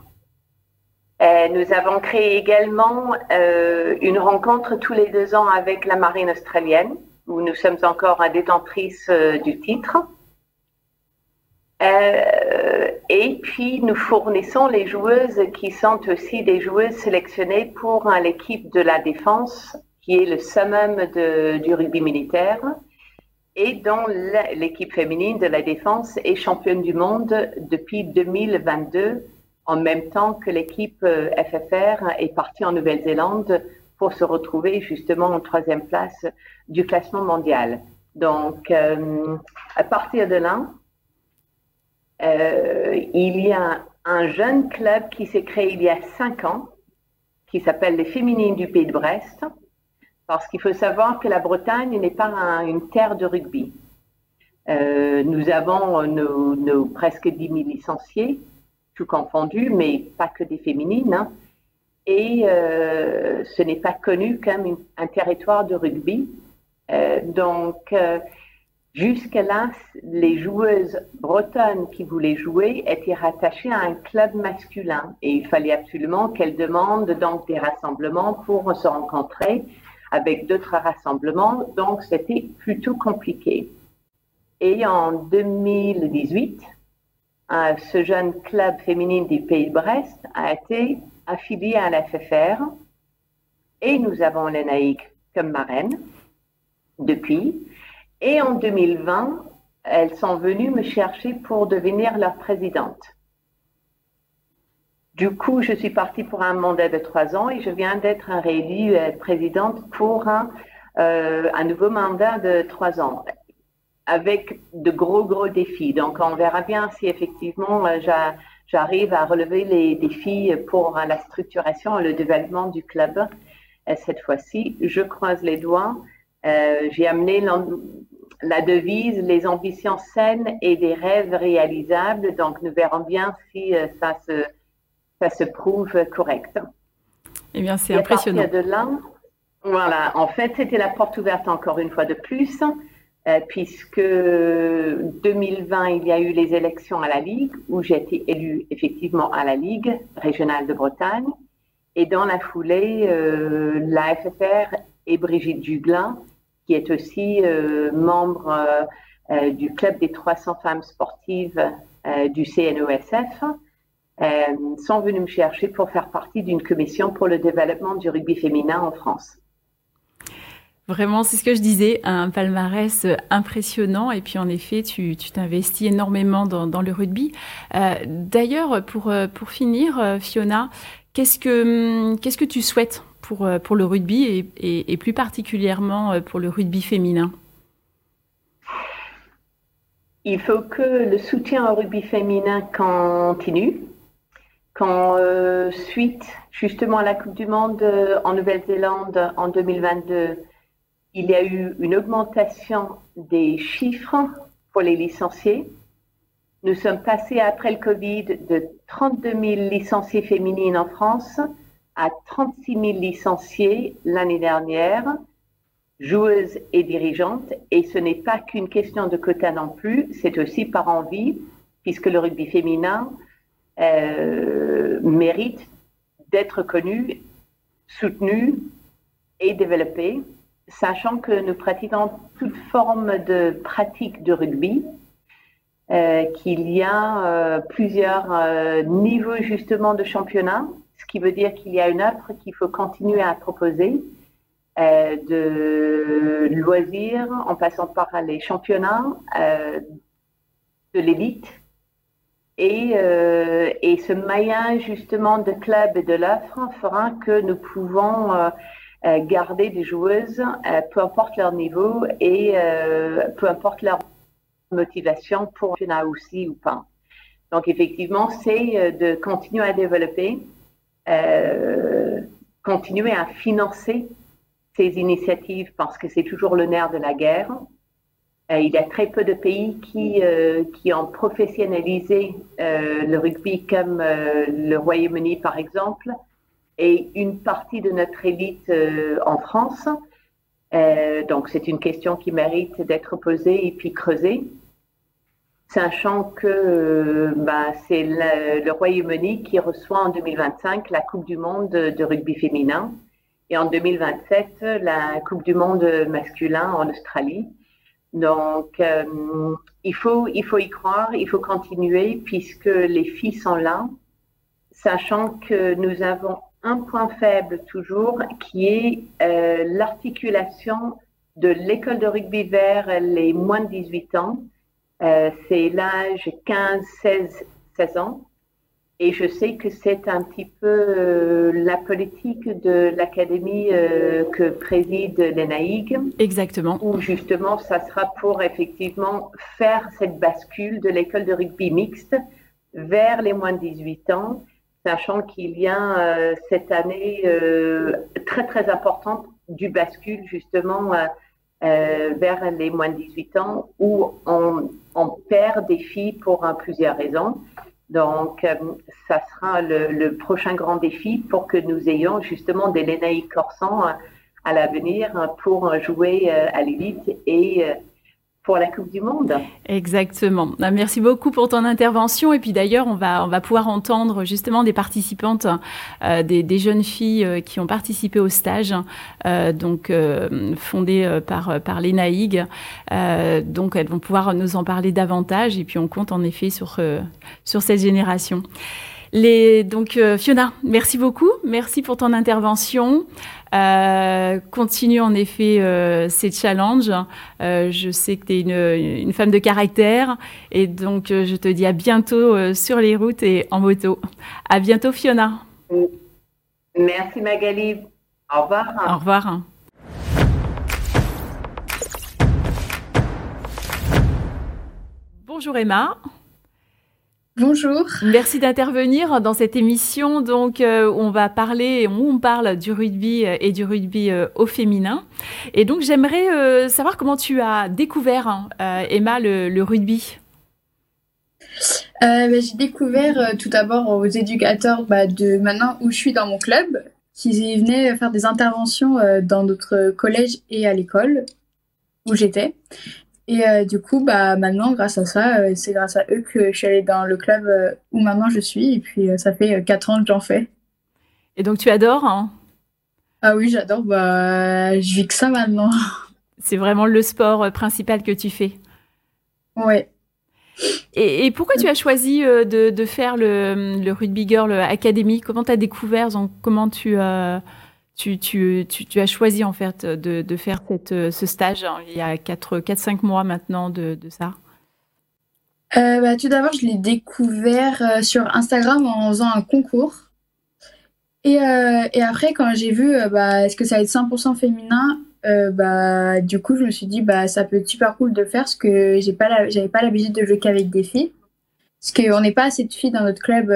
Euh, nous avons créé également euh, une rencontre tous les deux ans avec la marine australienne, où nous sommes encore détentrice du titre. et puis, nous fournissons les joueuses qui sont aussi des joueuses sélectionnées pour l'équipe de la défense, qui est le summum du rugby militaire et dont l'équipe féminine de la défense est championne du monde depuis 2022, en même temps que l'équipe euh, FFR est partie en Nouvelle-Zélande pour se retrouver justement en troisième place du classement mondial. Donc, euh, à partir de là, euh, il y a un jeune club qui s'est créé il y a cinq ans, qui s'appelle les Féminines du Pays de Brest, parce qu'il faut savoir que la Bretagne n'est pas une terre de rugby. Euh, nous avons nos, presque 10 000 licenciés, tout confondu, mais pas que des féminines. Hein. Et euh, ce n'est pas connu comme un territoire de rugby. Euh, donc, Jusqu'à là, les joueuses bretonnes qui voulaient jouer étaient rattachées à un club masculin et il fallait absolument qu'elles demandent donc des rassemblements pour se rencontrer avec d'autres rassemblements, donc c'était plutôt compliqué. Et en 2018, ce jeune club féminin du Pays de Brest a été affilié à la et nous avons l'ENAIC comme marraine depuis. Et en 2020, elles sont venues me chercher pour devenir leur présidente. Du coup, je suis partie pour un mandat de trois ans et je viens d'être réélue euh, présidente pour un, euh, un, nouveau mandat de trois ans avec de gros, gros défis. Donc, on verra bien si effectivement euh, j'arrive à relever les défis pour la structuration et le développement du club cette fois-ci. Je croise les doigts. J'ai amené la devise les ambitions saines et des rêves réalisables. Donc, nous verrons bien si ça, se, ça se prouve correct. Eh bien, c'est impressionnant. de là, voilà, en fait, c'était la porte ouverte encore une fois de plus, euh, puisque 2020, il y a eu les élections à la Ligue, où j'ai été élue effectivement à la Ligue régionale de Bretagne. Et dans la foulée, euh, la FFR et Brigitte Duglin qui est aussi euh, membre euh, euh, du club des 300 femmes sportives du CNOSF, sont venus me chercher pour faire partie d'une commission pour le développement du rugby féminin en France. Vraiment, c'est ce que je disais, un palmarès impressionnant. Et puis, en effet, tu t'investis énormément dans, le rugby. D'ailleurs, pour, pour finir, Fiona, qu'est-ce que, qu'est-ce que tu souhaites pour, euh, pour le rugby et, plus particulièrement euh, pour le rugby féminin? Il faut que le soutien au rugby féminin continue. Quand euh, suite justement à la Coupe du Monde en Nouvelle-Zélande en 2022, il y a eu une augmentation des chiffres pour les licenciés. Nous sommes passés après le Covid de 32 000 licenciés féminines en France à 36 000 licenciés l'année dernière, joueuses et dirigeantes, et ce n'est pas qu'une question de quota non plus, c'est aussi par envie, puisque le rugby féminin euh, mérite d'être connu, soutenu et développé, sachant que nous pratiquons toute forme de pratique de rugby, euh, qu'il y a euh, plusieurs niveaux justement de championnat ce qui veut dire qu'il y a une offre qu'il faut continuer à proposer de loisirs en passant par les championnats de l'élite. Et, euh, et, ce maillage justement de clubs et de l'offre fera que nous pouvons garder des joueuses, peu importe leur niveau et peu importe leur motivation pour championnat aussi ou pas. Donc effectivement, c'est de continuer à développer euh, continuer à financer ces initiatives parce que c'est toujours le nerf de la guerre. Euh, il y a très peu de pays qui, euh, qui ont professionnalisé le rugby comme le Royaume-Uni par exemple et une partie de notre élite en France. donc c'est une question qui mérite d'être posée et puis creusée sachant que euh, bah, c'est le, Royaume-Uni qui reçoit en 2025 la Coupe du Monde de rugby féminin et en 2027 la Coupe du Monde masculin en Australie. Donc, euh, il, faut, il faut y croire, il faut continuer puisque les filles sont là, sachant que nous avons un point faible toujours qui est euh, l'articulation de l'école de rugby vers les moins de 18 ans euh, c'est l'âge 15, 16, 16 ans. Et je sais que c'est un petit peu euh, la politique de l'académie euh, que préside l'ENAIG. Exactement. Où justement, ça sera pour effectivement faire cette bascule de l'école de rugby mixte vers les moins de 18 ans, sachant qu'il y a cette année très très importante du bascule justement euh, vers les moins de 18 ans où on, on perd des filles pour plusieurs raisons. Donc, euh, ça sera le, prochain grand défi pour que nous ayons justement des Lénaï Corsan à l'avenir pour jouer euh, à l'élite et pour la Coupe du Monde. Exactement. Bah, merci beaucoup pour ton intervention. Et puis d'ailleurs, on va, on va pouvoir entendre justement des participantes, euh, des, des, jeunes filles euh, qui ont participé au stage, euh, donc euh, fondé par, par l'ENAIG. donc elles vont pouvoir nous en parler davantage. Et puis on compte en effet sur, sur cette génération. Les, donc Fiona, merci beaucoup. Merci pour ton intervention. Euh, continue en effet euh, ces challenges. Euh, je sais que tu es une, une, femme de caractère et donc je te dis à bientôt sur les routes et en moto. À bientôt Fiona. Merci Magali. Au revoir. Au revoir. Bonjour Emma. Bonjour. Merci d'intervenir dans cette émission donc euh, où on va parler où on parle du rugby euh, et du rugby euh, au féminin. Et donc j'aimerais savoir comment tu as découvert hein, Emma le, rugby. Bah, j'ai découvert tout d'abord aux éducateurs bah, de maintenant où je suis dans mon club qui venaient faire des interventions dans notre collège et à l'école où j'étais. Et euh, du coup, bah, maintenant, grâce à ça, euh, c'est grâce à eux que je suis allée dans le club euh, où maintenant je suis. Et puis, ça fait 4 ans que j'en fais. Et donc, tu adores hein? Ah oui, j'adore. Bah, je vis que ça maintenant. C'est vraiment le sport principal que tu fais Ouais. Et, et pourquoi tu as choisi de, de faire le, le, Rugby Girl Academy Comment tu as découvert Comment tu as tu, tu, tu, as choisi en fait de, de faire cette, ce stage hein, il y a 4-5 mois maintenant de, de ça euh, bah, Tout d'abord, je l'ai découvert euh, sur Instagram en faisant un concours. Et, euh, et après, quand j'ai vu bah, est-ce que ça va être 100% féminin, bah, du coup, je me suis dit bah, ça peut être super cool de faire parce que j'avais pas l'habitude de jouer qu'avec des filles. Parce qu'on n'est pas assez de filles dans notre club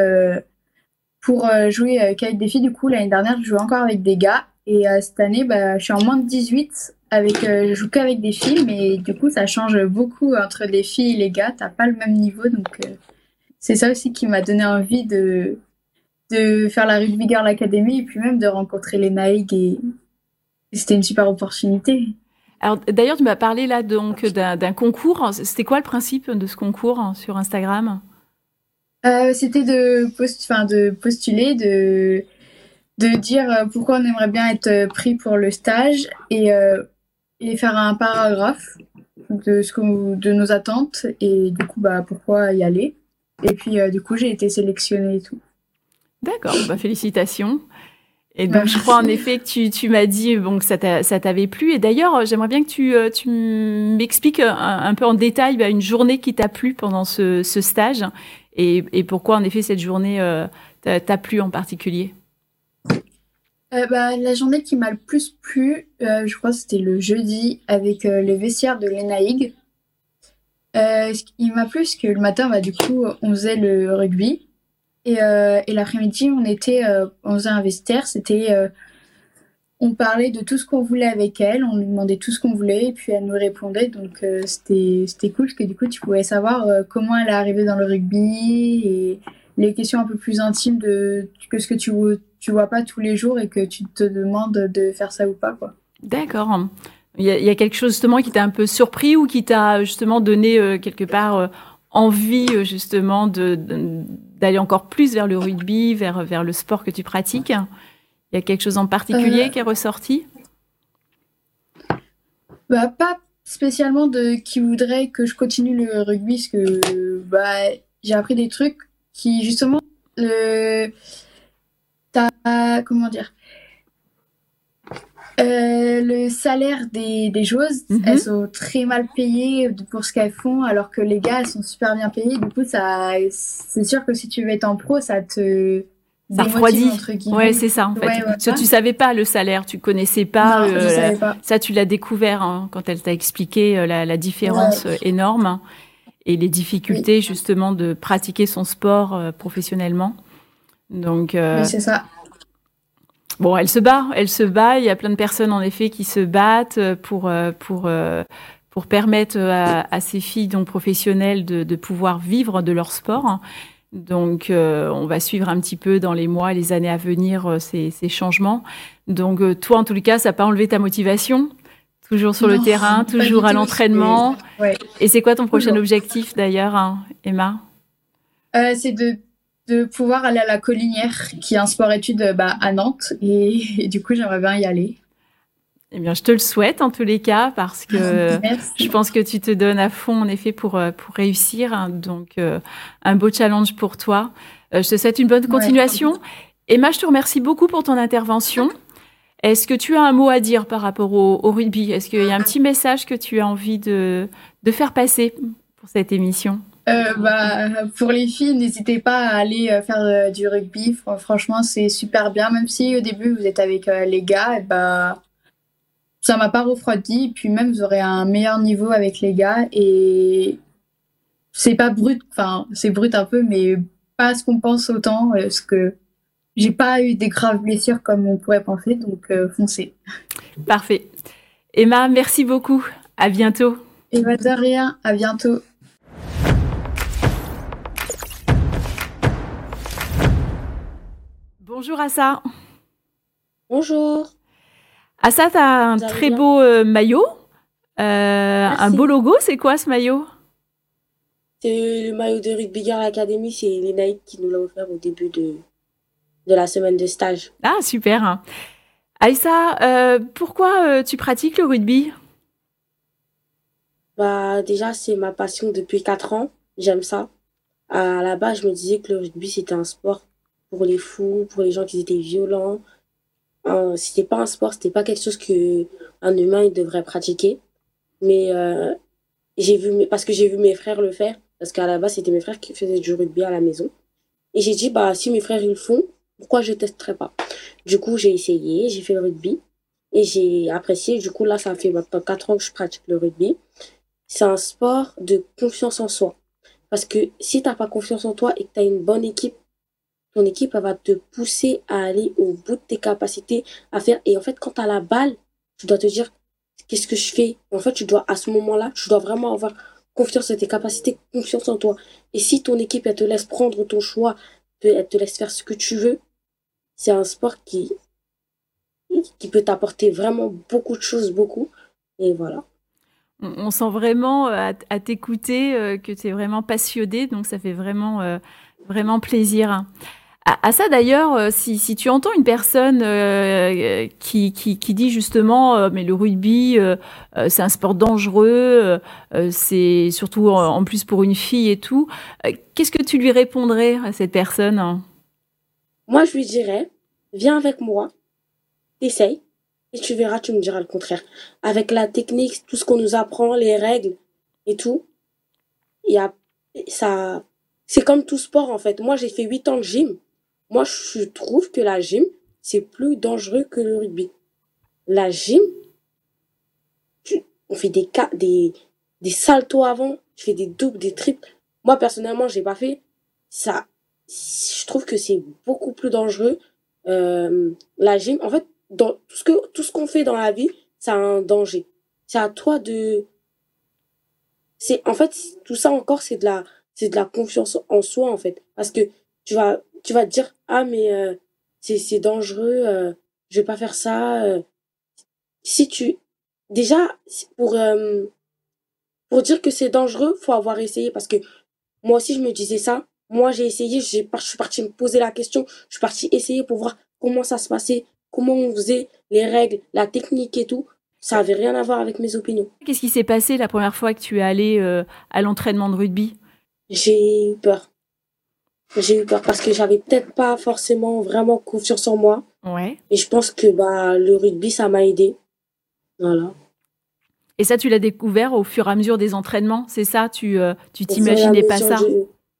pour euh, jouer euh, qu'avec des filles. Du coup, l'année dernière, je jouais encore avec des gars. Et euh, cette année, bah, je suis en moins de 18. Avec, je joue qu'avec des filles, mais du coup, ça change beaucoup entre les filles et les gars. T'as pas le même niveau. Donc, c'est ça aussi qui m'a donné envie de, de faire la Rugby Girl Academy et puis même de rencontrer les Naïg. Et, c'était une super opportunité. Alors d'ailleurs, tu m'as parlé là donc d'un concours. C'était quoi le principe de ce concours sur Instagram? Euh, c'était de, post de postuler, de, de dire euh, pourquoi on aimerait bien être euh, pris pour le stage et, et faire un paragraphe de, ce que, de nos attentes et du coup bah, pourquoi y aller. Et puis du coup j'ai été sélectionnée et tout. D'accord, bah, félicitations. Et donc, je crois en effet que tu, tu m'as dit bon, que ça t'avait plu. Et d'ailleurs, j'aimerais bien que tu, tu m'expliques un, peu en détail bah, une journée qui t'a plu pendant ce, ce stage et, pourquoi, en effet, cette journée euh, t'a plu en particulier? Euh, bah, La journée qui m'a le plus plu, euh, je crois c'était le jeudi avec les vestiaires de l'ENAIG. il m'a plu parce que le matin, bah, du coup, on faisait le rugby. Et, et l'après-midi, on était, on faisait un vestiaire. C'était on parlait de tout ce qu'on voulait avec elle, on lui demandait tout ce qu'on voulait et puis elle nous répondait. Donc euh, c'était cool parce que du coup tu pouvais savoir euh, comment elle est arrivée dans le rugby et les questions un peu plus intimes de que ce que tu tu vois pas tous les jours et que tu te demandes de faire ça ou pas quoi. D'accord. Il y, a, quelque chose justement qui t'a un peu surpris ou qui t'a justement donné euh, quelque part envie justement d'aller encore plus vers le rugby, vers vers le sport que tu pratiques? Il y a quelque chose en particulier euh, qui est ressorti? Bah, Pas spécialement de qui voudrait que je continue le rugby, parce que bah, j'ai appris des trucs qui, justement, le. Comment dire euh, le salaire des, des joueuses, mhm. elles sont très mal payées pour ce qu'elles font, alors que les gars, elles sont super bien payés. Du coup, ça, c'est sûr que si tu veux être en pro, ça te, ça refroidit. Ouais, c'est ça en fait. Ouais, tu savais pas le salaire, tu connaissais pas. Euh, Ça, tu l'as découvert hein, quand elle t'a expliqué euh, la, la, différence euh, énorme et les difficultés justement de pratiquer son sport euh, professionnellement. Donc. oui, c'est ça. Bon, elle se bat, elle se bat. Il y a plein de personnes en effet qui se battent pour pour pour permettre à, à ces filles donc professionnelles de, de pouvoir vivre de leur sport. Donc, euh, on va suivre un petit peu dans les mois et les années à venir euh, ces, changements. Donc, euh, toi, en tout cas, ça n'a pas enlevé ta motivation? Toujours sur le terrain, toujours à l'entraînement? Et c'est quoi ton prochain objectif d'ailleurs, hein, Emma? C'est de, de, pouvoir aller à la Collinière, qui est un sport-études bah, à Nantes. Et, du coup, j'aimerais bien y aller. Eh bien, je te le souhaite en tous les cas parce que je pense que tu te donnes à fond en effet pour, euh, pour réussir. Hein. donc, euh, un beau challenge pour toi. je te souhaite une bonne continuation. Emma, je te remercie beaucoup pour ton intervention. Est-ce que tu as un mot à dire par rapport au, rugby? Est-ce qu'il y a un petit message que tu as envie de, de faire passer pour cette émission? Euh, bah, Pour les filles, n'hésitez pas à aller euh, faire euh, du rugby. Franchement, c'est super bien. Même si au début, vous êtes avec les gars, et bah, ça m'a pas refroidi. Puis même, vous aurez un meilleur niveau avec les gars. Et c'est pas brut, enfin, c'est brut un peu, mais pas ce qu'on pense autant. ce que j'ai pas eu des graves blessures comme on pourrait penser, donc euh, foncez. Parfait. Emma, merci beaucoup. À bientôt. Emma de rien. À bientôt. Bonjour Assa. Bonjour. Assa, tu as un très beau euh, maillot. Euh, un beau logo, c'est quoi ce maillot? C'est le maillot de Rugby Girl Academy, c'est les Nike qui nous l'a offert au début de, de la semaine de stage. Ah, super. Aïssa, euh, pourquoi tu pratiques le rugby? Bah, Déjà, c'est ma passion depuis 4 ans. J'aime ça. À la base, je me disais que le rugby, c'était un sport pour les fous, pour les gens qui étaient violents. Euh, c'était pas un sport, c'était pas quelque chose que un humain il devrait pratiquer. Mais euh, j'ai vu, parce que j'ai vu mes frères le faire, parce qu'à la base, c'était mes frères qui faisaient du rugby à la maison. Et j'ai dit, bah, si mes frères le font, pourquoi je testerais pas? Du coup, j'ai essayé, j'ai fait le rugby et j'ai apprécié. Du coup, là, ça fait maintenant 4 ans que je pratique le rugby. C'est un sport de confiance en soi. Parce que si tu n'as pas confiance en toi et que tu as une bonne équipe, ton équipe va te pousser à aller au bout de tes capacités à faire. Et en fait, quand tu as la balle, tu dois te dire qu'est-ce que je fais? En fait, tu dois, à ce moment-là, tu dois vraiment avoir confiance en tes capacités, confiance en toi. Et si ton équipe, elle te laisse prendre ton choix, elle te laisse faire ce que tu veux, c'est un sport qui, qui peut t'apporter vraiment beaucoup de choses, beaucoup. Et voilà. On, sent vraiment euh, à, t'écouter euh, que tu es vraiment passionné, donc ça fait vraiment, euh, vraiment plaisir. À, ça d'ailleurs, si, si, tu entends une personne qui, qui, qui, dit justement mais le rugby c'est un sport dangereux, c'est surtout en, plus pour une fille et tout, qu'est-ce que tu lui répondrais à cette personne moi, je lui dirais, viens avec moi, essaye, et tu verras, tu me diras le contraire. Avec la technique, tout ce qu'on nous apprend, les règles et tout, il y a, ça, c'est comme tout sport en fait. Moi, j'ai fait 8 ans de gym. Moi, je trouve que la gym, c'est plus dangereux que le rugby. La gym, on fait des, des, des saltos avant, je fais des doubles, des triples. Moi, personnellement, j'ai pas fait. Ça, je trouve que c'est beaucoup plus dangereux. Euh, la gym, en fait, dans tout ce que tout qu'on fait dans la vie, ça a un danger. C'est à toi de en fait tout ça encore c'est de c'est de la confiance en soi en fait parce que tu vas tu vas te dire ah mais euh, c'est c'est dangereux euh, je vais pas faire ça euh. si tu déjà pour pour dire que c'est dangereux faut avoir essayé parce que moi aussi je me disais ça moi, j'ai essayé, je suis partie me poser la question, je suis partie essayer pour voir comment ça se passait, comment on faisait, les règles, la technique et tout. Ça avait rien à voir avec mes opinions. Qu'est-ce qui s'est passé la première fois que tu es allé euh, à l'entraînement de rugby? J'ai eu peur. J'ai eu peur parce que j'avais peut-être pas forcément vraiment confiance en moi. Ouais. Et je pense que bah, le rugby, ça m'a aidé. Voilà. Et ça, tu l'as découvert au fur et à mesure des entraînements, c'est ça? Tu euh, tu t'imaginais pas ça?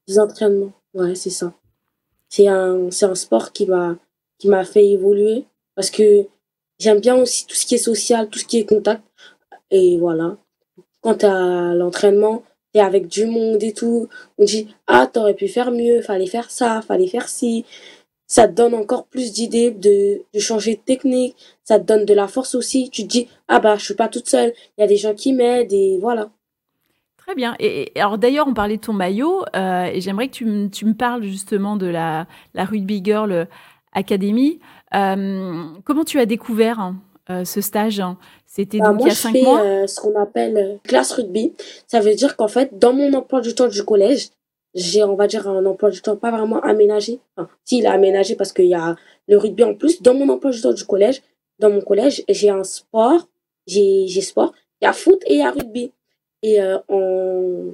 des entraînements. Ouais, c'est ça. C'est un, c'est un sport qui m'a, qui m'a fait évoluer parce que j'aime bien aussi tout ce qui est social, tout ce qui est contact. Et voilà. Quand à l'entraînement, t'es avec du monde et tout, on dit, ah, t'aurais pu faire mieux, fallait faire ça, fallait faire ci. Ça te donne encore plus d'idées de, de changer de technique. Ça te donne de la force aussi. Tu te dis, ah bah, je suis pas toute seule. Il y a des gens qui m'aident et voilà. Très bien. Et, alors d'ailleurs, on parlait de ton maillot, euh, et j'aimerais que tu, me parles justement de la, la Rugby Girl Academy. Euh, comment tu as découvert ce stage C'était Bah, donc il moi, y a je cinq fais mois euh, ce qu'on appelle euh, classe rugby. Ça veut dire qu'en fait, dans mon emploi du temps du collège, j'ai, on va dire, un emploi du temps pas vraiment aménagé. Enfin, si, il est aménagé parce qu'il y a le rugby en plus. Dans mon emploi du temps du collège, dans mon collège, j'ai un sport, j'ai, j'ai sport, il y a foot et il y a rugby. Et euh, en,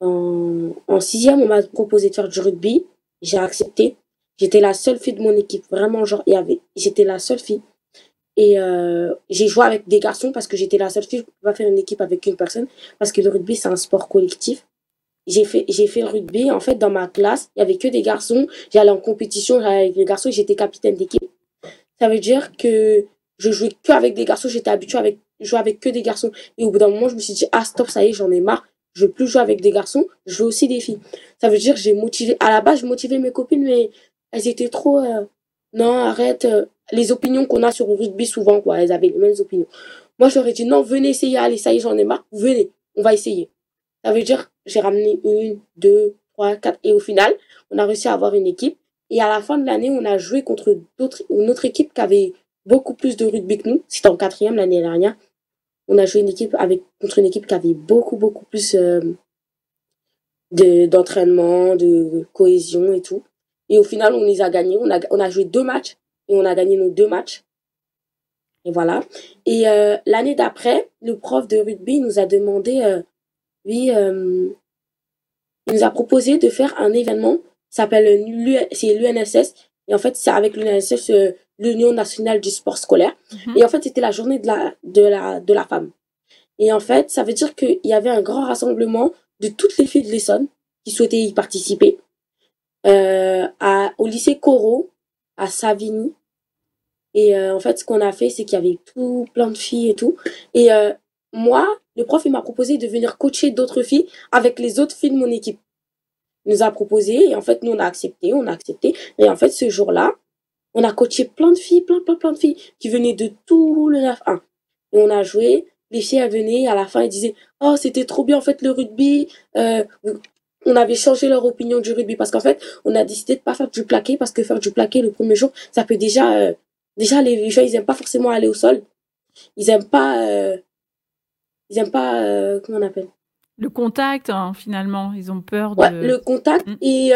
en, en sixième, on m'a proposé de faire du rugby. J'ai accepté. J'étais la seule fille de mon équipe. Vraiment, genre, il y avait, j'étais la seule fille. Et euh, j'ai joué avec des garçons parce que j'étais la seule fille. Je ne pas faire une équipe avec une personne parce que le rugby, c'est un sport collectif. J'ai fait, j'ai fait le rugby. En fait, dans ma classe, il y avait que des garçons. J'allais en compétition avec les garçons et j'étais capitaine d'équipe. Ça veut dire que je jouais que avec des garçons. J'étais habituée avec jouer avec que des garçons. Et au bout d'un moment, je me suis dit, ah, stop, ça y est, j'en ai marre. Je veux plus jouer avec des garçons. Je veux aussi des filles. Ça veut dire que j'ai motivé. À la base, je motivais mes copines, mais elles étaient trop. euh, non, arrête. euh, les opinions qu'on a sur le rugby, souvent, quoi. Elles avaient les mêmes opinions. Moi, ai dit, non, venez essayer. Allez, ça y est, j'en ai marre. Venez, on va essayer. Ça veut dire, j'ai ramené une, deux, trois, quatre. Et au final, on a réussi à avoir une équipe. Et à la fin de l'année, on a joué contre d'autres, une autre équipe qui avait beaucoup plus de rugby que nous. C'était en quatrième l'année dernière. On a joué une équipe avec, contre une équipe qui avait beaucoup, beaucoup plus euh, de, d'entraînement, de cohésion et tout. Et au final, on les a gagnés. On a, on a joué deux matchs et on a gagné nos deux matchs. Et voilà. Et euh, l'année d'après, le prof de rugby nous a demandé, euh, lui, euh, il nous a proposé de faire un événement, s'appelle c'est l'UNSS. Et en fait, c'est avec l'UNSS, euh, l'Union nationale du sport scolaire. Mhm. Et en fait, c'était la journée de la, de la, de la femme. Et en fait, ça veut dire qu'il y avait un grand rassemblement de toutes les filles de l'Essonne qui souhaitaient y participer. Euh, au lycée Corot, à Savigny. Et euh, en fait, ce qu'on a fait, c'est qu'il y avait tout plein de filles et tout. Et euh, moi, le prof, il m'a proposé de venir coacher d'autres filles avec les autres filles de mon équipe. Il nous a proposé et en fait, nous, on a accepté, on a accepté. Et en fait, ce jour-là, on a coaché plein de filles, plein, plein, plein de filles qui venaient de tout le 9-1. Et on a joué. Les filles, elles venaient, à la fin, elles disaient Oh, c'était trop bien, en fait, le rugby. On avait changé leur opinion du rugby parce qu'en fait, on a décidé de pas faire du plaqué parce que faire du plaqué le premier jour, ça peut déjà. euh, déjà, les gens, ils aiment pas forcément aller au sol. Ils aiment pas. euh, ils aiment pas. euh, comment on appelle? Le contact, hein, finalement, ils ont peur de. Ouais, le contact Mm. et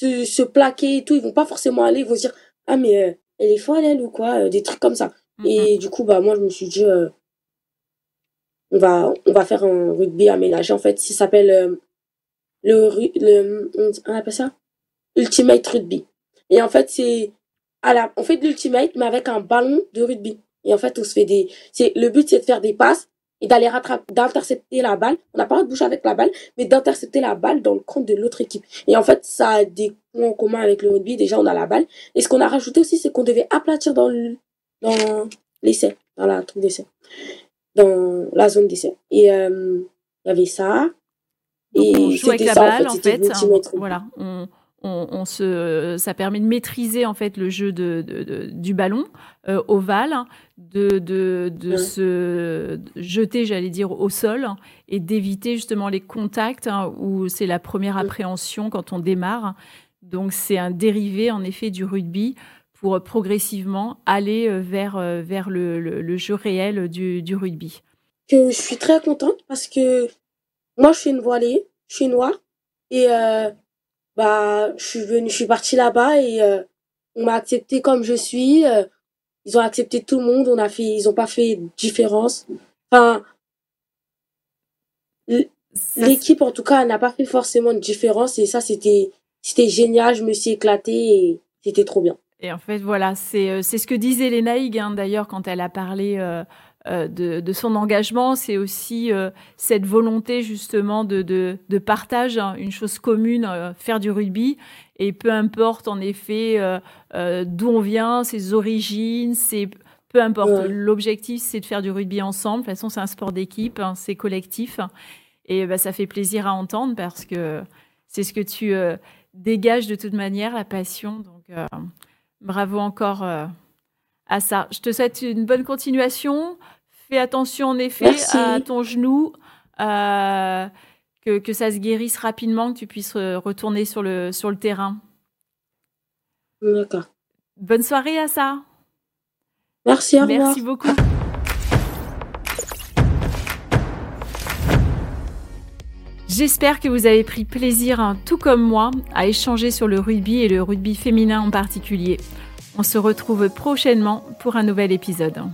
se, se plaquer et tout. Ils vont pas forcément aller, ils vont se dire Ah, mais elle est folle, elle, ou quoi Des trucs comme ça. Mhm. Et du coup, bah, moi, je me suis dit, on, va, on va faire un rugby aménagé. En fait, ça s'appelle le, le. On appelle ça? Ultimate Rugby. Et en fait, c'est. à On fait de l'ultimate, mais avec un ballon de rugby. Et en fait, on se fait des. c'est Le but, c'est de faire des passes et d'aller rattraper, d'intercepter la balle. On n'a pas droit de bouger avec la balle, mais d'intercepter la balle dans le camp de l'autre équipe. Et en fait, ça a des points en commun avec le rugby. Déjà, on a la balle. Et ce qu'on a rajouté aussi, c'est qu'on devait aplatir dans dans l'essai, dans la truc d'essai, dans la zone d'essai. Et euh, il y avait ça. Donc, on joue avec la balle, en fait. Voilà, on, on, on se, ça permet de maîtriser en fait le jeu de, de- de- du ballon euh, ovale, de, de, de Ouais. se jeter, j'allais dire, au sol et d'éviter justement les contacts hein, où c'est la première Mm. appréhension quand on démarre. Donc c'est un dérivé en effet du rugby pour euh, progressivement aller euh, vers, vers le, le- le jeu réel du, du rugby. que je suis très contente parce que moi je suis une voilée, je suis noire et euh, bah je suis venue, je suis partie là-bas et euh, on m'a accepté comme je suis. euh, ils ont accepté tout le monde, on a fait, ils ont pas fait de différence. Enfin, Ça, l'équipe en tout cas n'a pas fait forcément de différence et ça c'était c'était génial, je me suis éclatée et c'était trop bien. Et en fait, voilà, c'est euh, c'est ce que disait Léna Hig, hein, d'ailleurs, quand elle a parlé euh, de, de son engagement. C'est aussi euh, cette volonté, justement, de, de, de partage, hein, une chose commune, euh, faire du rugby. Et peu importe, en effet, euh, euh, d'où on vient, ses origines, c'est peu importe. Ouais. L'objectif, c'est de faire du rugby ensemble. De toute façon, c'est un sport d'équipe, hein, c'est collectif. Et bah, ça fait plaisir à entendre parce que c'est ce que tu euh, dégages de toute manière, la passion. Donc, euh, bravo encore euh, à ça. Je te souhaite une bonne continuation. Fais attention, en effet, Merci. à ton genou. euh, que, que ça se guérisse rapidement, que tu puisses euh, retourner sur le, sur le terrain. D'accord. Bonne soirée à ça. Merci, au revoir. Merci beaucoup. J'espère que vous avez pris plaisir, hein, tout comme moi, à échanger sur le rugby et le rugby féminin en particulier. On se retrouve prochainement pour un nouvel épisode.